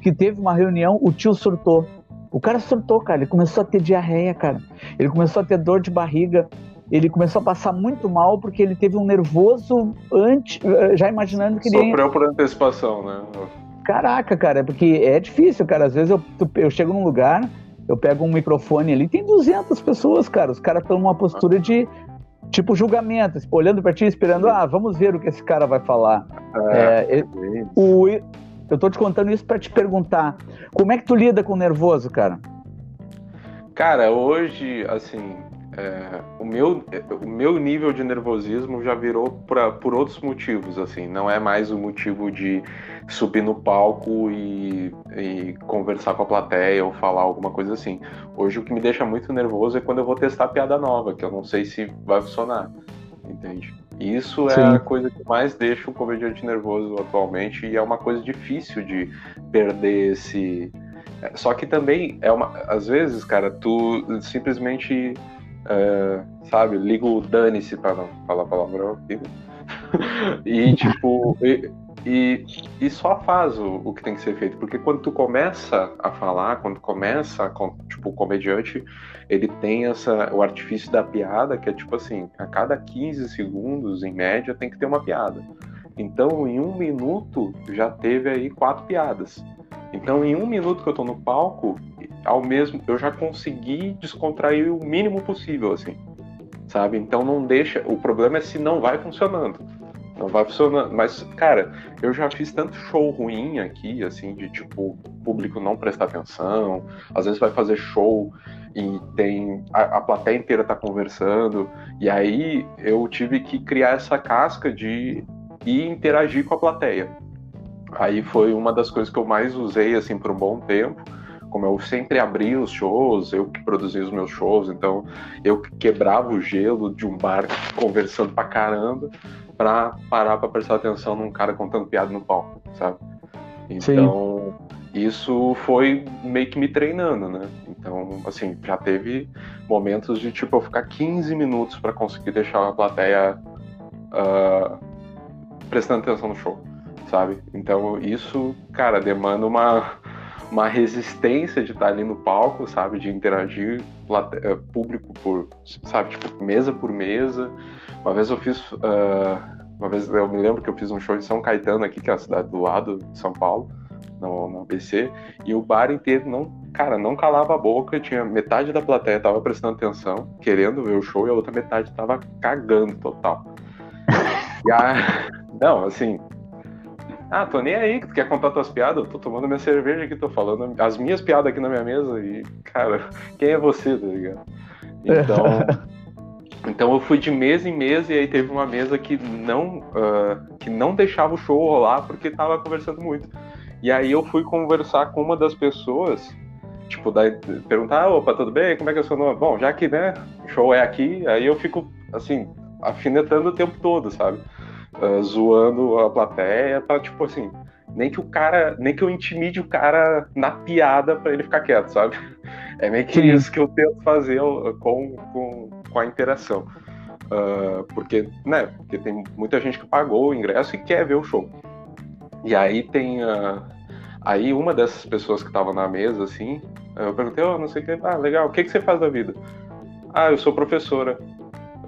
que teve uma reunião, o tio surtou. O cara surtou, cara. Ele começou a ter diarreia, cara. Ele começou a ter dor de barriga. Ele começou a passar muito mal porque ele teve um nervoso antes, já imaginando que ele. Sofreu por antecipação, né? Caraca, cara, porque é difícil, cara. Às vezes eu, eu chego num lugar, eu pego um microfone ali, tem 200 pessoas, cara. Os caras estão numa postura de tipo julgamento, olhando para ti, esperando, ah, vamos ver o que esse cara vai falar. É, é, o, eu tô te contando isso para te perguntar, como é que tu lida com o nervoso, cara? Cara, hoje, assim, é, o, meu, o meu nível de nervosismo já virou pra, por outros motivos, assim, não é mais o motivo de subir no palco e, e, conversar com a plateia ou falar alguma coisa assim. Hoje o que me deixa muito nervoso é quando eu vou testar piada nova, que eu não sei se vai funcionar, entende? Isso é Sim. a coisa que mais deixa um comediante nervoso atualmente e é uma coisa difícil de perder esse... Só que também é uma... Às vezes, cara, tu simplesmente é, sabe, liga o dane-se para não falar palavrão aqui. e tipo, e, e, e, só faz o, o que tem que ser feito, porque quando tu começa a falar, quando começa, tipo, o comediante, ele tem essa, o artifício da piada, que é tipo assim, a cada 15 segundos, em média, tem que ter uma piada. Então, em um minuto, já teve aí quatro piadas. Então, em um minuto que eu tô no palco, ao mesmo, eu já consegui descontrair o mínimo possível, assim, sabe? Então não deixa. O problema é se não vai funcionando. Não vai funcionando. Mas, cara, eu já fiz tanto show ruim aqui, assim, de tipo, público não prestar atenção. Às vezes vai fazer show e tem. A, a plateia inteira tá conversando. E aí eu tive que criar essa casca de ir interagir com a plateia. Aí foi uma das coisas que eu mais usei, assim, por um bom tempo como eu sempre abria os shows, eu que produzia os meus shows, então eu quebrava o gelo de um bar conversando pra caramba pra parar pra prestar atenção num cara contando piada no palco, sabe? Então, Sim. isso foi meio que me treinando, né? Então, assim, já teve momentos de tipo eu ficar 15 minutos para conseguir deixar a plateia uh, prestando atenção no show, sabe? Então, isso, cara, demanda uma, uma resistência de estar ali no palco, sabe? De interagir plateia, público por, sabe? Tipo, mesa por mesa. Uma vez eu fiz. Uh, uma vez eu me lembro que eu fiz um show em São Caetano aqui, que é a cidade do lado de São Paulo, no, no ABC, e o bar inteiro não, cara, não calava a boca, tinha metade da plateia tava prestando atenção, querendo ver o show, e a outra metade tava cagando total. e a, não, assim, ah, tô nem aí, tu quer contar tuas piadas? Eu tô tomando minha cerveja aqui, tô falando as minhas piadas aqui na minha mesa e, cara, quem é você, tá ligado? Então, Então eu fui de mesa em mesa e aí teve uma mesa que não, uh, que não deixava o show rolar porque tava conversando muito. E aí eu fui conversar com uma das pessoas, tipo, daí, perguntar, opa, tudo bem? Como é que é o seu nome? Bom, já que, né, o show é aqui, aí eu fico, assim, afinetando o tempo todo, sabe? Uh, zoando a plateia pra, tipo, assim, nem que o cara, nem que eu intimide o cara na piada para ele ficar quieto, sabe? É meio que isso que eu tento fazer com, com, com a interação. Uh, porque, né, porque tem muita gente que pagou o ingresso e quer ver o show. E aí tem. Uh, aí uma dessas pessoas que estava na mesa, assim, eu perguntei, oh, não sei o que, ah, legal, o que, que você faz da vida? Ah, eu sou professora.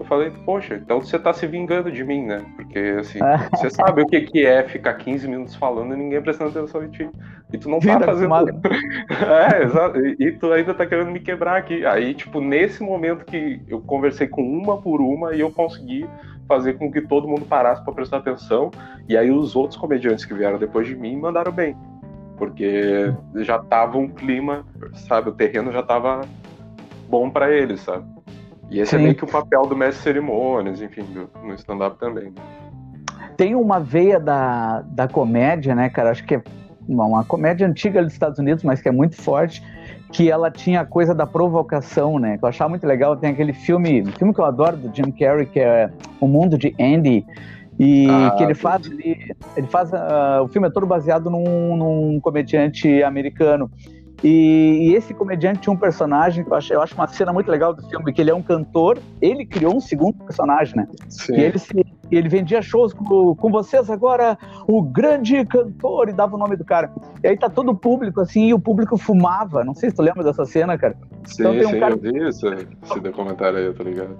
Eu falei, poxa, então você tá se vingando de mim, né? Porque, assim, você sabe o que, que é ficar 15 minutos falando e ninguém prestando atenção em ti. E tu não tá fazendo. é, exato. E tu ainda tá querendo me quebrar aqui. Aí, tipo, nesse momento que eu conversei com uma por uma e eu consegui fazer com que todo mundo parasse para prestar atenção. E aí os outros comediantes que vieram depois de mim mandaram bem. Porque já tava um clima, sabe? O terreno já tava bom para eles, sabe? E esse é Sim. é meio que o papel do mestre cerimônias, enfim, do, no stand-up também. Né? Tem uma veia da, da comédia, né, cara? Acho que é uma, comédia antiga dos Estados Unidos, mas que é muito forte, que ela tinha a coisa da provocação, né? Que eu achava muito legal. Tem aquele filme, um filme que eu adoro do Jim Carrey, que é O Mundo de Andy. E ah, que ele faz, ele, ele faz uh, o filme é todo baseado num, num comediante americano. E, e, esse comediante tinha um personagem que eu acho, eu acho uma cena muito legal do filme, que ele é um cantor, ele criou um segundo personagem, né? Sim. E ele, se, ele vendia shows com, com vocês agora, o grande cantor, e dava o nome do cara. E aí tá todo o público, assim, e o público fumava. Não sei se tu lembra dessa cena, cara. Sim, então, tem um sim, cara... eu vi esse, esse documentário aí, tá ligado?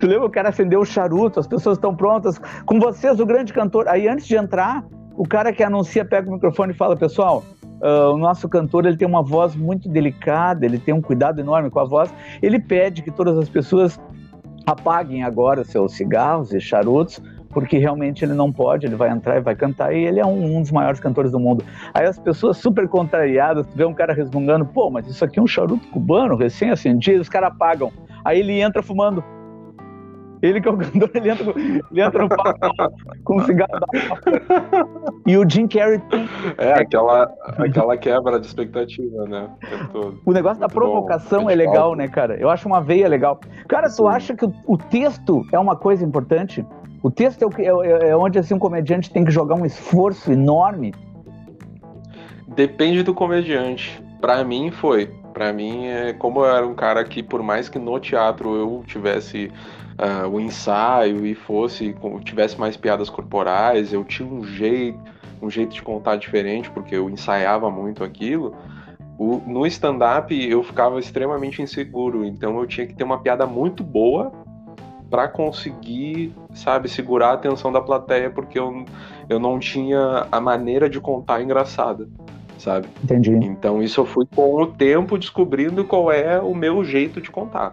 Tu lembra o cara acendeu o charuto, as pessoas estão prontas, com vocês o grande cantor. Aí antes de entrar, o cara que anuncia pega o microfone e fala, pessoal, Uh, o nosso cantor ele tem uma voz muito delicada, ele tem um cuidado enorme com a voz. Ele pede que todas as pessoas apaguem agora seus cigarros e charutos, porque realmente ele não pode, ele vai entrar e vai cantar, e ele é um, um dos maiores cantores do mundo. Aí as pessoas super contrariadas, vê um cara resmungando, pô, mas isso aqui é um charuto cubano, recém-acendido, os caras apagam. Aí ele entra fumando ele que é o cantor, ele entra, ele entra no palco com um cigarro E o Jim Carrey. É, aquela, aquela quebra de expectativa, né? O, negócio Muito da provocação bom, é legal, né, cara? Eu acho uma veia legal. Cara, Sim. tu acha que o, texto é uma coisa importante? O texto é, o, é, é onde assim, um comediante tem que jogar um esforço enorme? Depende do comediante. Para mim foi. Para mim, é, como eu era um cara que, por mais que no teatro eu tivesse uh, o ensaio e fosse tivesse mais piadas corporais, eu tinha um jeito, um jeito de contar diferente porque eu ensaiava muito aquilo. O, no stand-up eu ficava extremamente inseguro, então eu tinha que ter uma piada muito boa para conseguir, sabe, segurar a atenção da plateia, porque eu, eu não tinha a maneira de contar engraçada, sabe? Entendi. Então isso eu fui com o tempo descobrindo qual é o meu jeito de contar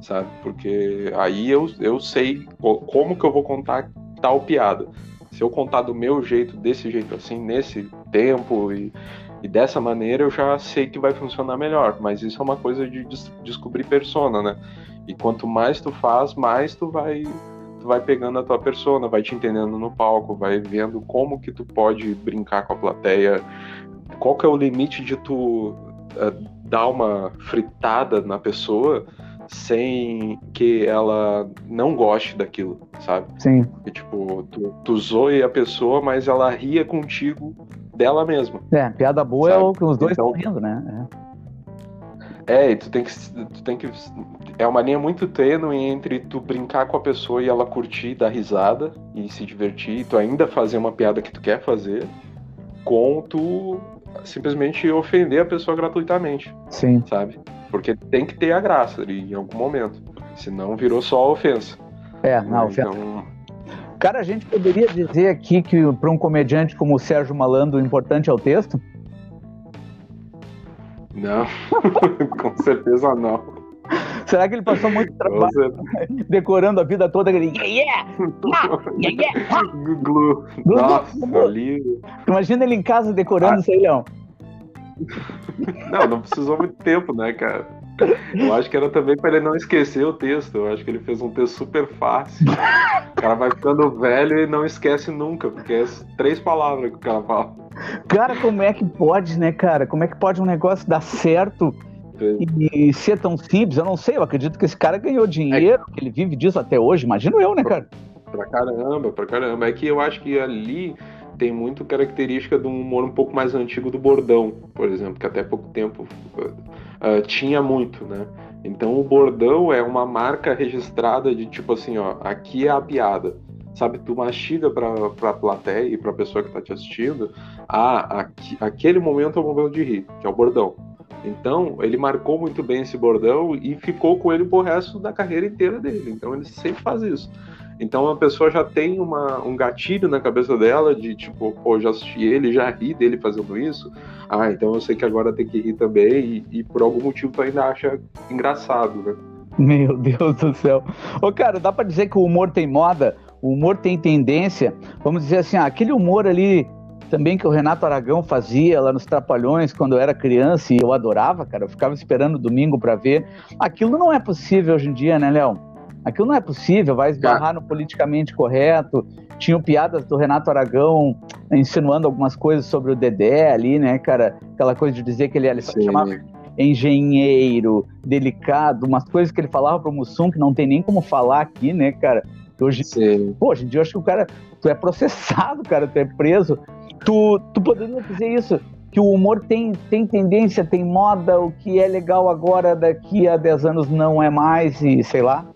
sabe? Porque aí eu, eu sei como que eu vou contar tal piada. Se eu contar do meu jeito, desse jeito assim, nesse tempo e, e dessa maneira, eu já sei que vai funcionar melhor. Mas isso é uma coisa de des descobrir persona, né? E quanto mais tu faz, mais tu vai tu vai pegando a tua persona, vai te entendendo no palco, vai vendo como que tu pode brincar com a plateia, qual que é o limite de tu uh, dar uma fritada na pessoa sem que ela não goste daquilo, sabe? Sim. E, tipo, tu, tu zoe a pessoa, mas ela ria contigo dela mesma. É, piada boa sabe? é o que os dois então, estão rindo, né? É. é, e tu tem que. Tu tem que. É uma linha muito tênue entre tu brincar com a pessoa e ela curtir, dar risada e se divertir, e tu ainda fazer uma piada que tu quer fazer, com tu simplesmente ofender a pessoa gratuitamente. Sim. Sabe? Porque tem que ter a graça ali em algum momento. Senão virou só ofensa. É, não, ofensa. Então... Cara, a gente poderia dizer aqui que para um comediante como o Sérgio Malandro, o importante é o texto? Não, com certeza não. Será que ele passou muito trabalho decorando a vida toda? Aquele yeah, yeah, yeah, yeah, Glu. Nossa, ali. Imagina ele em casa decorando ah. isso aí, Leão. Não, não precisou muito tempo, né, cara? Eu acho que era também para ele não esquecer o texto. Eu acho que ele fez um texto super fácil. O cara vai ficando velho e não esquece nunca, porque é três palavras que o cara fala. Cara, como é que pode, né, cara? Como é que pode um negócio dar certo e ser tão simples? Eu não sei, eu acredito que esse cara ganhou dinheiro, é. que ele vive disso até hoje. Imagino eu, né, cara? Pra caramba, pra caramba. É que eu acho que ali tem muito característica de um humor um pouco mais antigo do bordão, por exemplo, que até pouco tempo uh, tinha muito, né? Então o bordão é uma marca registrada de tipo assim, ó, aqui é a piada. Sabe, tu mastiga pra, pra plateia e pra pessoa que tá te assistindo, ah, aqui, aquele momento é o momento de rir, que é o bordão. Então, ele marcou muito bem esse bordão e ficou com ele pro resto da carreira inteira dele. Então, ele sempre faz isso. Então a pessoa já tem uma, um gatilho na cabeça dela de tipo, pô, já assisti ele, já ri dele fazendo isso. Ah, então eu sei que agora tem que rir também, e, e por algum motivo tu ainda acha engraçado, né? Meu Deus do céu. Ô, cara, dá pra dizer que o humor tem moda, o humor tem tendência. Vamos dizer assim, ah, aquele humor ali também que o Renato Aragão fazia lá nos Trapalhões quando eu era criança e eu adorava, cara. Eu ficava esperando domingo para ver. Aquilo não é possível hoje em dia, né, Léo? Aquilo não é possível, vai esbarrar no politicamente correto. Tinham piadas do Renato Aragão insinuando algumas coisas sobre o Dedé ali, né, cara? Aquela coisa de dizer que ele, ele chamava engenheiro, delicado, umas coisas que ele falava pro Mussum que não tem nem como falar aqui, né, cara? Hoje, pô, hoje em dia eu acho que o cara, tu é processado, cara, tu é preso. Tu, tu poderia dizer isso, que o humor tem, tem tendência, tem moda, o que é legal agora, daqui a 10 anos não é mais, e sei lá.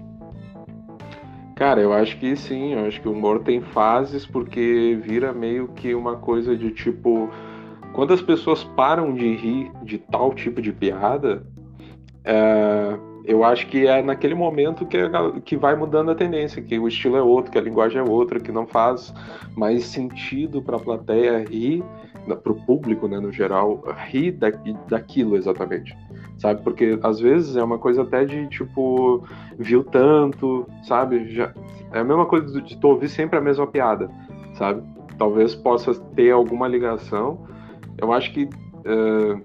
Cara, eu acho que sim, eu acho que o humor tem fases porque vira meio que uma coisa de tipo. Quando as pessoas param de rir de tal tipo de piada, é, eu acho que é naquele momento que, que vai mudando a tendência, que o estilo é outro, que a linguagem é outra, que não faz mais sentido para a plateia rir, para o público, né, no geral, rir da, daquilo exatamente sabe? Porque às vezes é uma coisa até de tipo, viu tanto, sabe? Já, é a mesma coisa de tu ouvir sempre a mesma piada, sabe? Talvez possa ter alguma ligação. Eu acho que uh,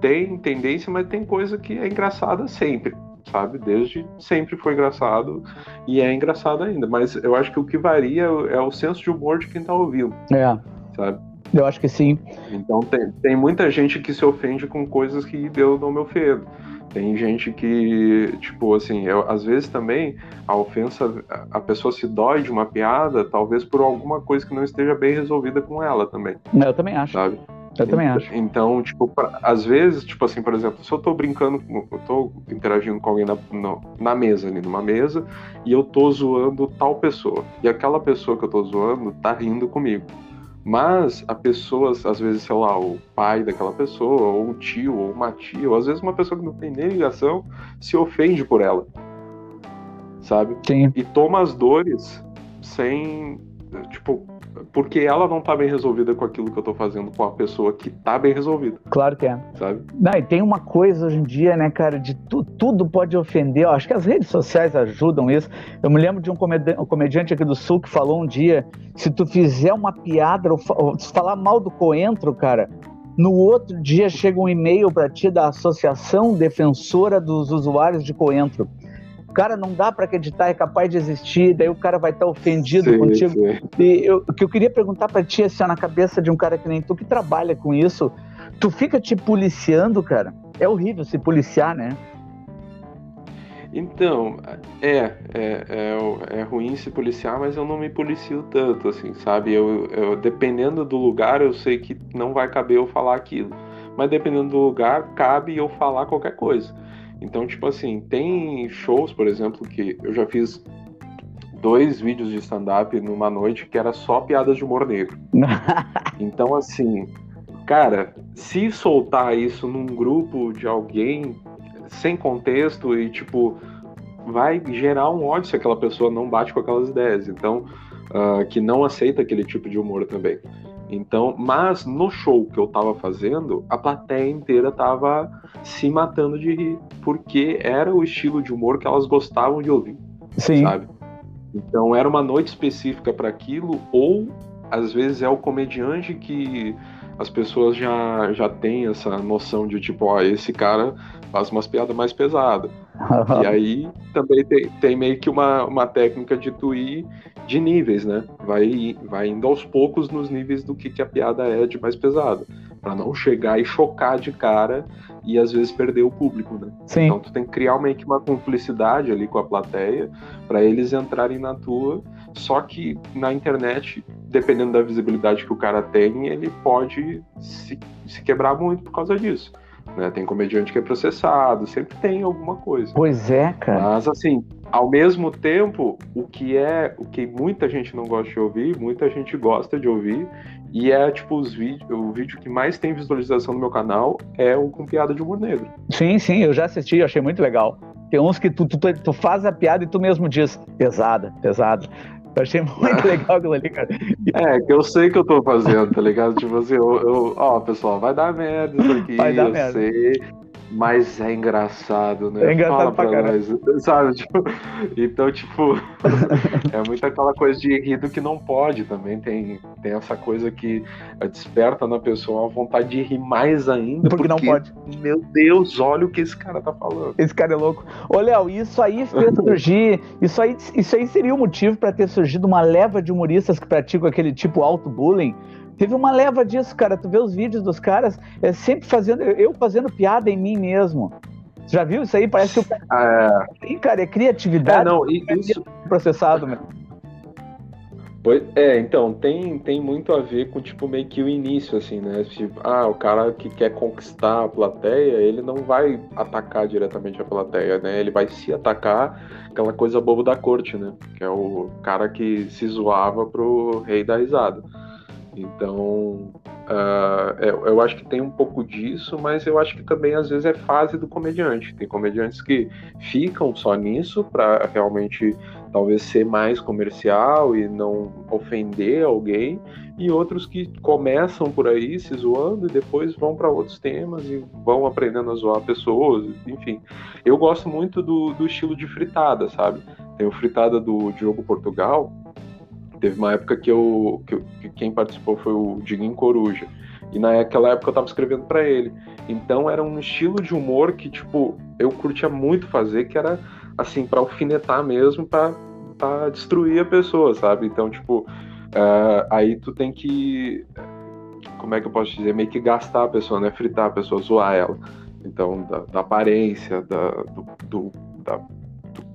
tem tendência, mas tem coisa que é engraçada sempre, sabe? Desde sempre foi engraçado e é engraçado ainda. Mas eu acho que o que varia é o senso de humor de quem tá ouvindo. É. Sabe? Eu acho que sim. Então tem, tem muita gente que se ofende com coisas que eu não me ofendo. Tem gente que, tipo, assim, eu, às vezes também a ofensa, a pessoa se dói de uma piada, talvez por alguma coisa que não esteja bem resolvida com ela também. Eu também acho. Sabe? Eu também então, acho. Então, tipo, pra, às vezes, tipo assim, por exemplo, se eu tô brincando, eu tô interagindo com alguém na, no, na mesa, ali, numa mesa, e eu tô zoando tal pessoa, e aquela pessoa que eu tô zoando tá rindo comigo. Mas a pessoa, às vezes, sei lá, o pai daquela pessoa, ou um tio, ou uma tia, ou às vezes uma pessoa que não tem nem ligação, se ofende por ela. Sabe? Sim. E toma as dores sem. Tipo, porque ela não tá bem resolvida com aquilo que eu tô fazendo com a pessoa que tá bem resolvida. Claro que é. Sabe? Não, e tem uma coisa hoje em dia, né, cara, de tu, tudo pode ofender. Eu acho que as redes sociais ajudam isso. Eu me lembro de um, comedi um comediante aqui do Sul que falou um dia: se tu fizer uma piada ou, ou falar mal do coentro, cara, no outro dia chega um e-mail para ti da Associação Defensora dos Usuários de Coentro. Cara, não dá para acreditar, é capaz de existir, daí o cara vai estar tá ofendido sim, contigo. Sim. E eu, o que eu queria perguntar para ti, assim, na cabeça de um cara que nem tu, que trabalha com isso, tu fica te policiando, cara? É horrível se policiar, né? Então, é, é, é, é, ruim se policiar, mas eu não me policio tanto, assim, sabe? Eu, eu, dependendo do lugar, eu sei que não vai caber eu falar aquilo. Mas dependendo do lugar, cabe eu falar qualquer coisa. Então, tipo assim, tem shows, por exemplo, que eu já fiz dois vídeos de stand-up numa noite que era só piadas de humor negro. então, assim, cara, se soltar isso num grupo de alguém sem contexto e, tipo, vai gerar um ódio se aquela pessoa não bate com aquelas ideias. Então, uh, que não aceita aquele tipo de humor também. Então, mas no show que eu tava fazendo, a plateia inteira tava se matando de rir, porque era o estilo de humor que elas gostavam de ouvir, Sim. sabe? Então, era uma noite específica para aquilo, ou às vezes é o comediante que as pessoas já, já têm essa noção de tipo, ó, esse cara faz umas piadas mais pesadas. e aí também tem, tem meio que uma, uma técnica de tu ir de níveis, né? Vai, vai indo aos poucos nos níveis do que, que a piada é de mais pesada. para não chegar e chocar de cara e às vezes perder o público, né? Sim. Então tu tem que criar meio que uma cumplicidade ali com a plateia para eles entrarem na tua. Só que na internet, dependendo da visibilidade que o cara tem, ele pode se, se quebrar muito por causa disso. Né? Tem comediante que é processado, sempre tem alguma coisa. Pois é, cara. Mas assim, ao mesmo tempo, o que é, o que muita gente não gosta de ouvir, muita gente gosta de ouvir, e é tipo os vídeos, o vídeo que mais tem visualização no meu canal é o com piada de humor negro. Sim, sim, eu já assisti, eu achei muito legal. Tem uns que tu, tu, tu, faz a piada e tu mesmo diz, pesada, pesada. Eu achei muito legal aquilo ali, cara. É, que eu sei que eu tô fazendo, tá ligado? Tipo assim, eu, eu, ó, pessoal, vai dar merda isso aqui, vai dar eu merda. sei. Mas é engraçado, né? É engraçado Fala pra, pra nós, sabe? Tipo, então, tipo, é muito aquela coisa de rir do que não pode também. Tem, tem essa coisa que desperta na pessoa a vontade de rir mais ainda. Porque, porque não pode. Meu Deus, olha o que esse cara tá falando. Esse cara é louco. Ô, Léo, isso aí fez surgir. Isso aí, isso aí seria o motivo para ter surgido uma leva de humoristas que praticam aquele tipo auto-bullying Teve uma leva disso, cara. Tu vê os vídeos dos caras, é sempre fazendo, eu fazendo piada em mim mesmo. Você já viu isso aí? Parece que o cara. É... Sim, cara, é criatividade. É, não, isso... processado mesmo. Pois, é, então, tem, tem muito a ver com, tipo, meio que o início, assim, né? Tipo, ah, o cara que quer conquistar a plateia, ele não vai atacar diretamente a plateia, né? Ele vai se atacar aquela coisa bobo da corte, né? Que é o cara que se zoava pro rei da risada. Então, uh, eu, eu, acho que tem um pouco disso, mas eu acho que também às vezes é fase do comediante. Tem comediantes que ficam só nisso para realmente talvez ser mais comercial e não ofender alguém, e outros que começam por aí se zoando e depois vão para outros temas e vão aprendendo a zoar pessoas, enfim. Eu gosto muito do, do estilo de fritada, sabe? Tem o fritada do Diogo Portugal, Teve uma época que eu que, que quem participou foi o Diguinho Coruja. E naquela época eu tava escrevendo para ele. Então era um estilo de humor que, tipo, eu curtia muito fazer, que era assim, para alfinetar mesmo, para destruir a pessoa, sabe? Então, tipo, uh, aí tu tem que. Como é que eu posso dizer? Meio que gastar a pessoa, né? Fritar a pessoa, zoar ela. Então, da, da aparência, da, do, do, da,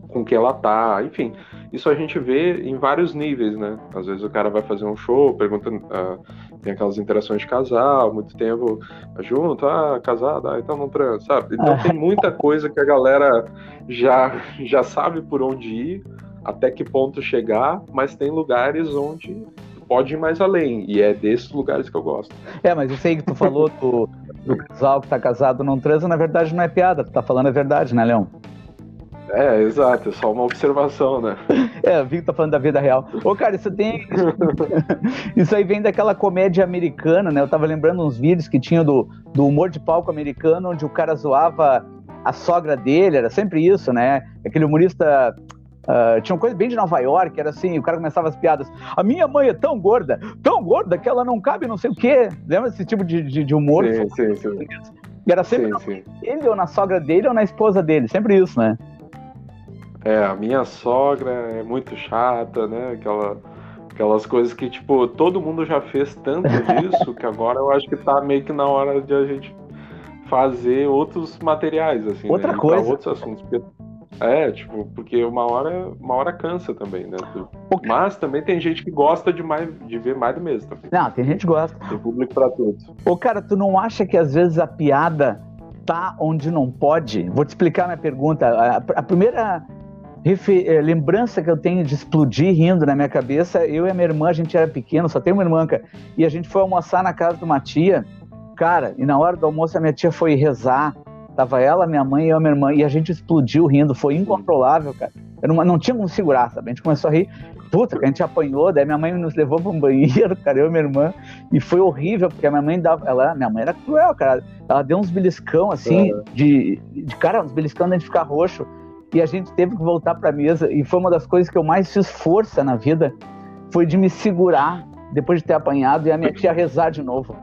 com que ela tá, enfim. Isso a gente vê em vários níveis, né? Às vezes o cara vai fazer um show, pergunta, uh, tem aquelas interações de casal, muito tempo junto, ah, casado, ah, então não transa, sabe? Então tem muita coisa que a galera já, já sabe por onde ir, até que ponto chegar, mas tem lugares onde pode ir mais além, e é desses lugares que eu gosto. É, mas isso aí que tu falou do, do casal que tá casado não transa, na verdade não é piada, tu tá falando a verdade, né, Leão? É, exato, é só uma observação, né? É, o Vitor tá falando da vida real. Ô, cara, isso tem. isso aí vem daquela comédia americana, né? Eu tava lembrando uns vídeos que tinha do, do humor de palco americano, onde o cara zoava a sogra dele, era sempre isso, né? Aquele humorista. Uh, tinha uma coisa bem de Nova York, era assim, o cara começava as piadas. A minha mãe é tão gorda, tão gorda que ela não cabe não sei o quê. Lembra esse tipo de, de, de humor? Sim, sim, sim. E era sempre sim, sim. ele ou na sogra dele ou na esposa dele, sempre isso, né? É, a minha sogra é muito chata, né? Aquela, aquelas coisas que, tipo, todo mundo já fez tanto disso que agora eu acho que tá meio que na hora de a gente fazer outros materiais, assim, Outra né? coisa. outros assuntos. É, tipo, porque uma hora, uma hora cansa também, né? Mas também tem gente que gosta de, mais, de ver mais do mesmo. Também. Não, tem gente que gosta. Tem público pra tudo. Ô, cara, tu não acha que às vezes a piada tá onde não pode? Vou te explicar minha pergunta. A, a primeira lembrança que eu tenho de explodir rindo na minha cabeça, eu e a minha irmã, a gente era pequeno, só tem uma irmã, cara, e a gente foi almoçar na casa de uma tia, cara, e na hora do almoço a minha tia foi rezar, tava ela, minha mãe e eu, minha irmã, e a gente explodiu rindo, foi incontrolável, cara. Não, tinha como segurar, sabe? A gente começou a rir, puta, a gente apanhou, daí minha mãe nos levou para um banheiro, cara, eu e minha irmã, e foi horrível, porque a minha mãe dava, ela, minha mãe era cruel, cara, ela deu uns beliscão, assim, é. de, de, cara, uns beliscão de a gente ficar roxo, e a gente teve que voltar para a mesa e foi uma das coisas que eu mais fiz força na vida foi de me segurar depois de ter apanhado e a minha tia rezar de novo.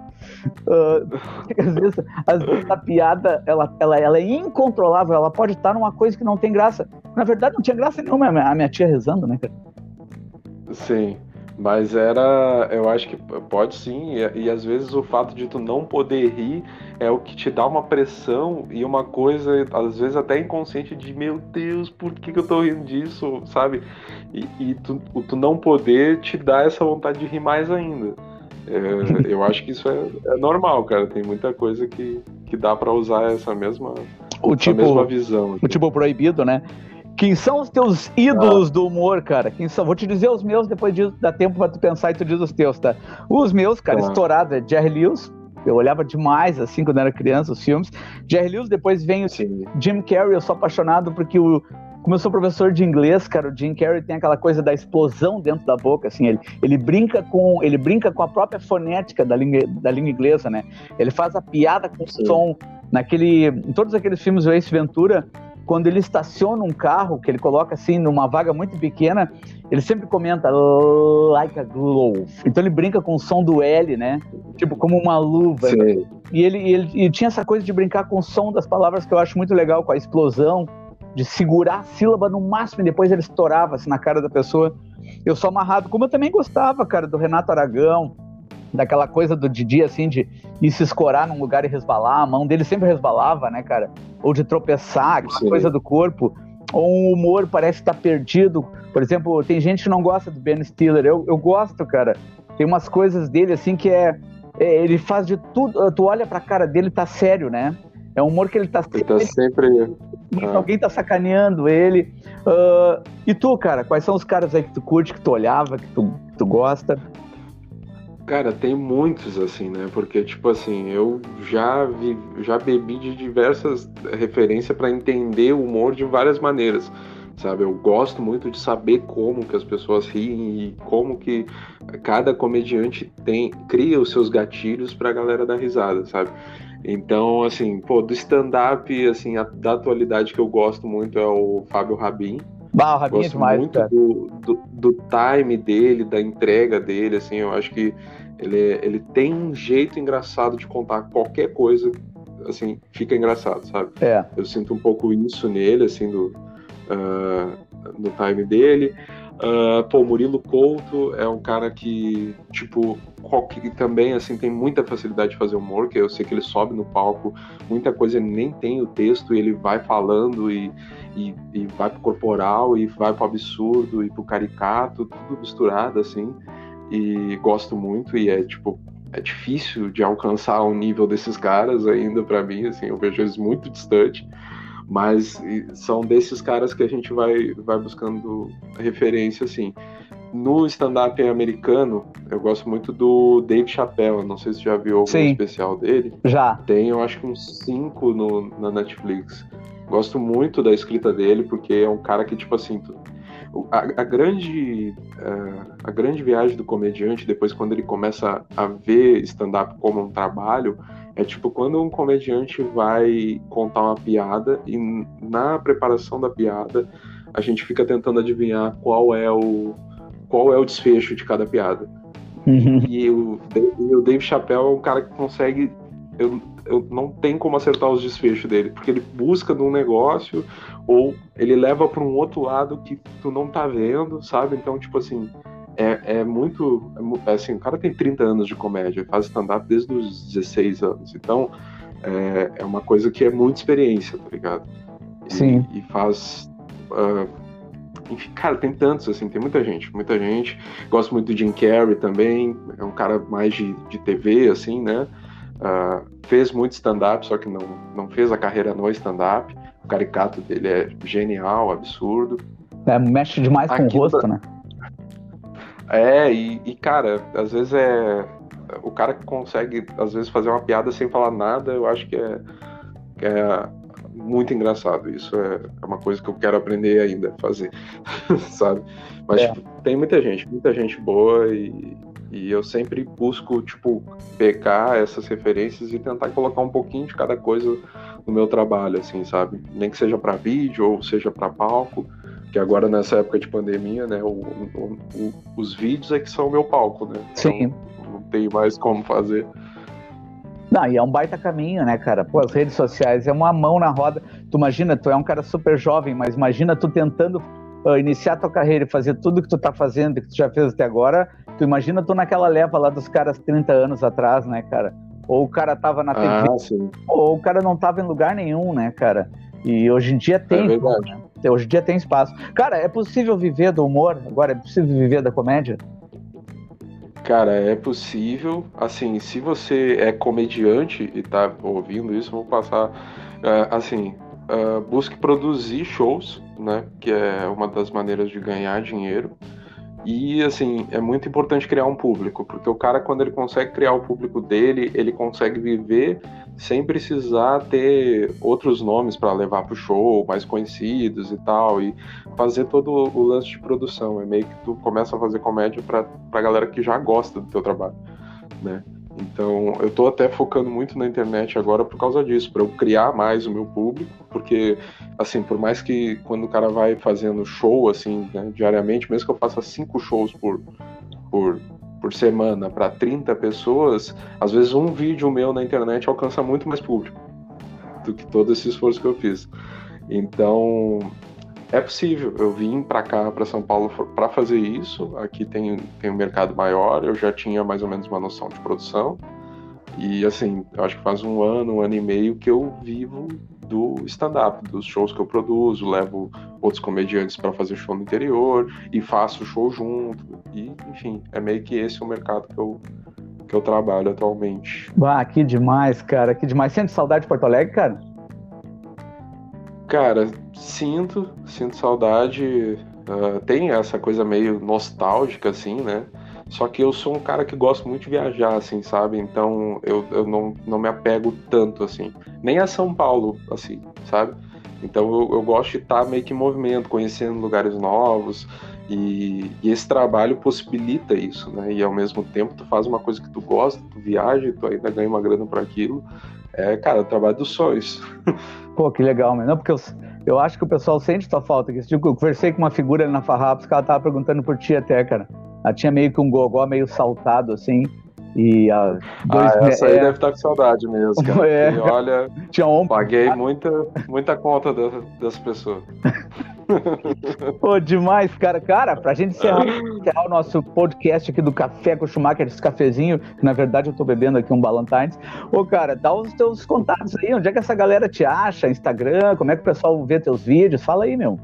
Uh, às, vezes, às vezes a piada ela, ela, ela é incontrolável, ela pode estar numa coisa que não tem graça. Na verdade, não tinha graça nenhuma a minha tia rezando, né? Sim. Mas era, eu acho que pode sim, e, e, às vezes o fato de tu não poder rir é o que te dá uma pressão e uma coisa, às vezes até inconsciente, de meu Deus, por que, que eu tô rindo disso, sabe? E, e tu, tu não poder te dá essa vontade de rir mais ainda. É, eu acho que isso é, é, normal, cara. Tem muita coisa que, que dá para usar essa mesma, o tipo, mesma visão. O tipo proibido, né? Quem são os teus ídolos ah. do humor, cara? Quem são? Vou te dizer os meus, depois disso dá tempo pra tu pensar e tu diz os teus, tá? Os meus, cara, ah. estourado é Jerry Lewis. Eu olhava demais, assim, quando era criança, os filmes. Jerry Lewis, depois vem o Sim. Jim Carrey. Eu sou apaixonado porque o, como eu sou professor de inglês, cara, o Jim Carrey tem aquela coisa da explosão dentro da boca, assim, ele, ele brinca com ele brinca com a própria fonética da língua, da língua inglesa, né? Ele faz a piada com o som naquele em todos aqueles filmes do Ace Ventura, quando ele estaciona um carro, que ele coloca assim numa vaga muito pequena, ele sempre comenta like a glove. Então ele brinca com o som do L, né? Tipo como uma luva. Sim. E ele, ele e tinha essa coisa de brincar com o som das palavras que eu acho muito legal, com a explosão, de segurar a sílaba no máximo e depois ele estourava assim, na cara da pessoa. Eu sou amarrado, como eu também gostava, cara, do Renato Aragão, daquela coisa do Didi, assim, de ir se escorar num lugar e resbalar, a mão dele sempre resbalava, né, cara? Ou de tropeçar, aquela Sim. coisa do corpo. Ou um humor parece estar perdido. Por exemplo, tem gente que não gosta do Ben Stiller. Eu, eu gosto, cara. Tem umas coisas dele, assim, que é, é ele faz de tudo. Tu olha pra cara dele, tá sério, né? É um humor que ele tá sempre. Ele tá sempre... Ah. Alguém tá sacaneando ele. Uh, e tu, cara, quais são os caras aí que tu curte, que tu olhava, que tu, que tu gosta? Cara, tem muitos assim, né? Porque tipo assim, eu já vi, já bebi de diversas referências para entender o humor de várias maneiras, sabe? Eu gosto muito de saber como que as pessoas riem e como que cada comediante tem cria os seus gatilhos para a galera dar risada, sabe? Então, assim, pô, do stand-up, assim, a, da atualidade que eu gosto muito é o Fábio Rabin, Bah, o Rabinho é demais, muito do, do, do, time dele, da entrega dele, assim, eu acho que ele, ele tem um jeito engraçado de contar qualquer coisa, assim, fica engraçado, sabe? É. Eu sinto um pouco isso nele, assim, do, uh, no time dele. Uh, pô, Murilo Couto é um cara que, tipo, que também, assim, tem muita facilidade de fazer humor, que eu sei que ele sobe no palco, muita coisa ele nem tem o texto, e ele vai falando e, e, e vai pro corporal, e vai pro absurdo, e pro caricato, tudo misturado, assim, e gosto muito, e é, tipo, é difícil de alcançar o nível desses caras ainda para mim, assim, eu vejo eles muito distante, mas são desses caras que a gente vai, vai buscando referência, assim. No stand-up americano, eu gosto muito do Dave Chappelle. Não sei se você já viu algum Sim, especial dele. Já. Tem, eu acho que uns cinco no, na Netflix. Gosto muito da escrita dele, porque é um cara que, tipo assim, a, a, grande uh, a grande viagem do comediante depois quando ele começa a ver stand-up como um trabalho é tipo quando um comediante vai contar uma piada e na preparação da piada a gente fica tentando adivinhar qual é o qual é o desfecho de cada piada. Uhum. E, o, o Dave Chappelle é um cara que consegue eu, eu não tem como acertar os desfechos dele, porque ele busca num negócio ou ele leva para um outro lado que tu não tá vendo, sabe? Então, tipo assim, é, é muito. É, assim, o cara tem 30 anos de comédia, faz stand-up desde os 16 anos. Então, é, é uma coisa que é muita experiência, tá ligado? E, Sim. E faz Uh, enfim, cara, tem tantos, assim, tem muita gente, muita gente. Gosto muito do Jim Carrey também, é um cara mais de, de TV, assim, né? Uh, fez muito stand-up, só que não, não fez a carreira no stand-up. O caricato dele é genial, absurdo. É, mexe demais Aqui com o rosto, né? É, e, e, cara, às vezes é. O cara que consegue, às vezes, fazer uma piada sem falar nada, eu acho que é, que é muito engraçado. Isso é, é uma coisa que eu quero aprender ainda a fazer, sabe? Mas é. tipo, tem muita gente, muita gente boa e, e eu sempre busco, tipo, pegar essas referências e tentar colocar um pouquinho de cada coisa no meu trabalho, assim, sabe? Nem que seja para vídeo ou seja para palco, que agora nessa época de pandemia, né, o, o, o, os vídeos é que são o meu palco, né? Sim. Então, não tem mais como fazer. Não, e é um baita caminho, né, cara? Pô, as redes sociais é uma mão na roda. Tu imagina, tu é um cara super jovem, mas imagina tu tentando uh, iniciar tua carreira e fazer tudo que tu tá fazendo, que tu já fez até agora. Tu imagina tu naquela leva lá dos caras 30 anos atrás, né, cara? Ou o cara tava na TV, ah, ou o cara não tava em lugar nenhum, né, cara? E hoje em dia tem. É verdade. Né? Hoje em dia tem espaço. Cara, é possível viver do humor? Agora é possível viver da comédia? Cara, é possível. Assim, se você é comediante e tá ouvindo isso, vou passar. Uh, assim, uh, busque produzir shows, né? Que é uma das maneiras de ganhar dinheiro. E assim, é muito importante criar um público, porque o cara, quando ele consegue criar o público dele, ele consegue viver sem precisar ter outros nomes para levar para o show, mais conhecidos e tal, e fazer todo o lance de produção. É meio que tu começa a fazer comédia para a galera que já gosta do teu trabalho, né? Então, eu estou até focando muito na internet agora por causa disso, para eu criar mais o meu público, porque, assim, por mais que quando o cara vai fazendo show, assim, né, diariamente, mesmo que eu faça cinco shows por, por, por semana para 30 pessoas, às vezes um vídeo meu na internet alcança muito mais público do que todo esse esforço que eu fiz. Então, é possível. Eu vim para cá, para São Paulo, para fazer isso. Aqui tem, tem um mercado maior. Eu já tinha mais ou menos uma noção de produção. E assim, acho que faz um ano, um ano e meio que eu vivo do stand-up, dos shows que eu produzo, levo outros comediantes para fazer show no interior e faço show junto. E, enfim, é meio que esse o mercado que eu, que eu trabalho atualmente. Ah, que demais, cara, que demais. Sente saudade de Porto Alegre, cara? Cara, sinto, sinto saudade. Uh, tem essa coisa meio nostálgica, assim, né? Só que eu sou um cara que gosto muito de viajar, assim, sabe? Então eu, eu não, não me apego tanto, assim. Nem a São Paulo, assim, sabe? Então eu, eu gosto de estar meio que em movimento, conhecendo lugares novos. E, e, esse trabalho possibilita isso, né? E ao mesmo tempo tu faz uma coisa que tu gosta, tu viaja, tu ainda ganha uma grana por aquilo. É, cara, o trabalho dos sonhos. Pô, que legal, mano. Porque eu, eu acho que o pessoal sente tua falta. Que, eu conversei com uma figura na Farrapos que ela tava perguntando por ti até, cara. Ela tinha meio que um gogó meio saltado, assim. E a dois ah, essa aí é... deve estar com saudade mesmo, cara. É. E olha, Tinha um... paguei muita, muita conta das, das pessoas. Pô, demais, cara. Cara, pra gente encerrar, encerrar, o nosso podcast aqui do Café com Schumacher, esse cafezinho, que na verdade eu tô bebendo aqui um Ballantines. Ô, cara, dá os teus contatos aí. Onde é que essa galera te acha? Instagram? Como é que o pessoal vê teus vídeos? Fala aí, meu.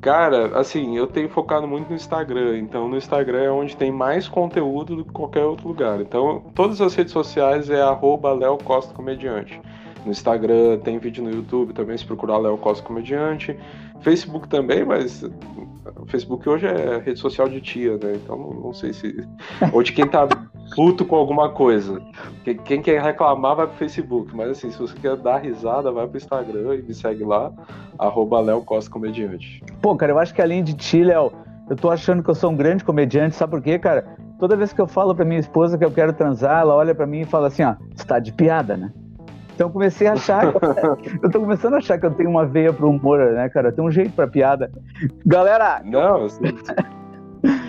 Cara, assim, eu tenho focado muito no Instagram, então no Instagram é onde tem mais conteúdo do que qualquer outro lugar. Então, todas as redes sociais é arroba Léo Costa Comediante. No Instagram, tem vídeo no YouTube também, se procurar Léo Costa Comediante. Facebook também, mas Facebook hoje é rede social de tia, né? Então não sei se. Ou de quem tá puto com alguma coisa. Quem quer reclamar vai pro Facebook. Mas assim, se você quer dar risada, vai pro Instagram e me segue lá, arroba Léo Costa Comediante. Pô, cara, eu acho que além de ti, Léo, eu tô achando que eu sou um grande comediante, sabe por quê, cara? Toda vez que eu falo pra minha esposa que eu quero transar, ela olha pra mim e fala assim, ó, está de piada, né? Então comecei a achar. eu tô começando a achar que eu tenho uma veia pro humor, né, cara? Tem um jeito pra piada. Galera! Não, assim.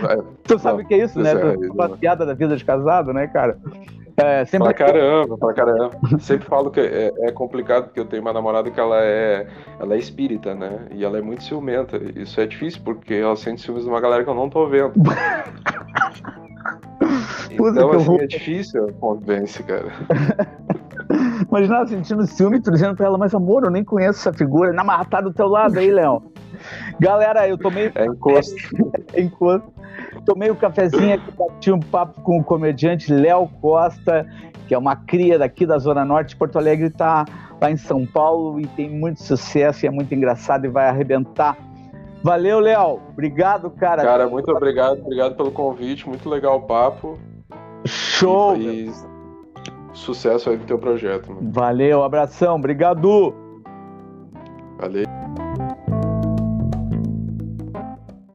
tu sabe o que é isso, né? Tu piada da vida de casado, né, cara? É, sempre... Pra caramba, pra caramba. Sempre falo que é, é, complicado porque eu tenho uma namorada que ela é, ela é espírita, né? E ela é muito ciumenta. Isso é difícil porque ela sente ciúmes de uma galera que eu não tô vendo. então, assim, é difícil a convivência, cara. Imagina ela sentindo ciúme, tu dizendo pra ela, mas amor, eu nem conheço essa figura. Na tá do teu lado aí, Léo. Galera, eu tomei. É encosto. é encosto. Tomei o um cafezinho aqui, bati um papo com o comediante Léo Costa, que é uma cria daqui da Zona Norte de Porto Alegre, está lá em São Paulo e tem muito sucesso e é muito engraçado e vai arrebentar. Valeu, Léo. Obrigado, cara. Cara, muito obrigado. Obrigado pelo convite. Muito legal o papo. Show! E, e sucesso aí no teu projeto. Mano. Valeu, abração. Obrigado. Valeu.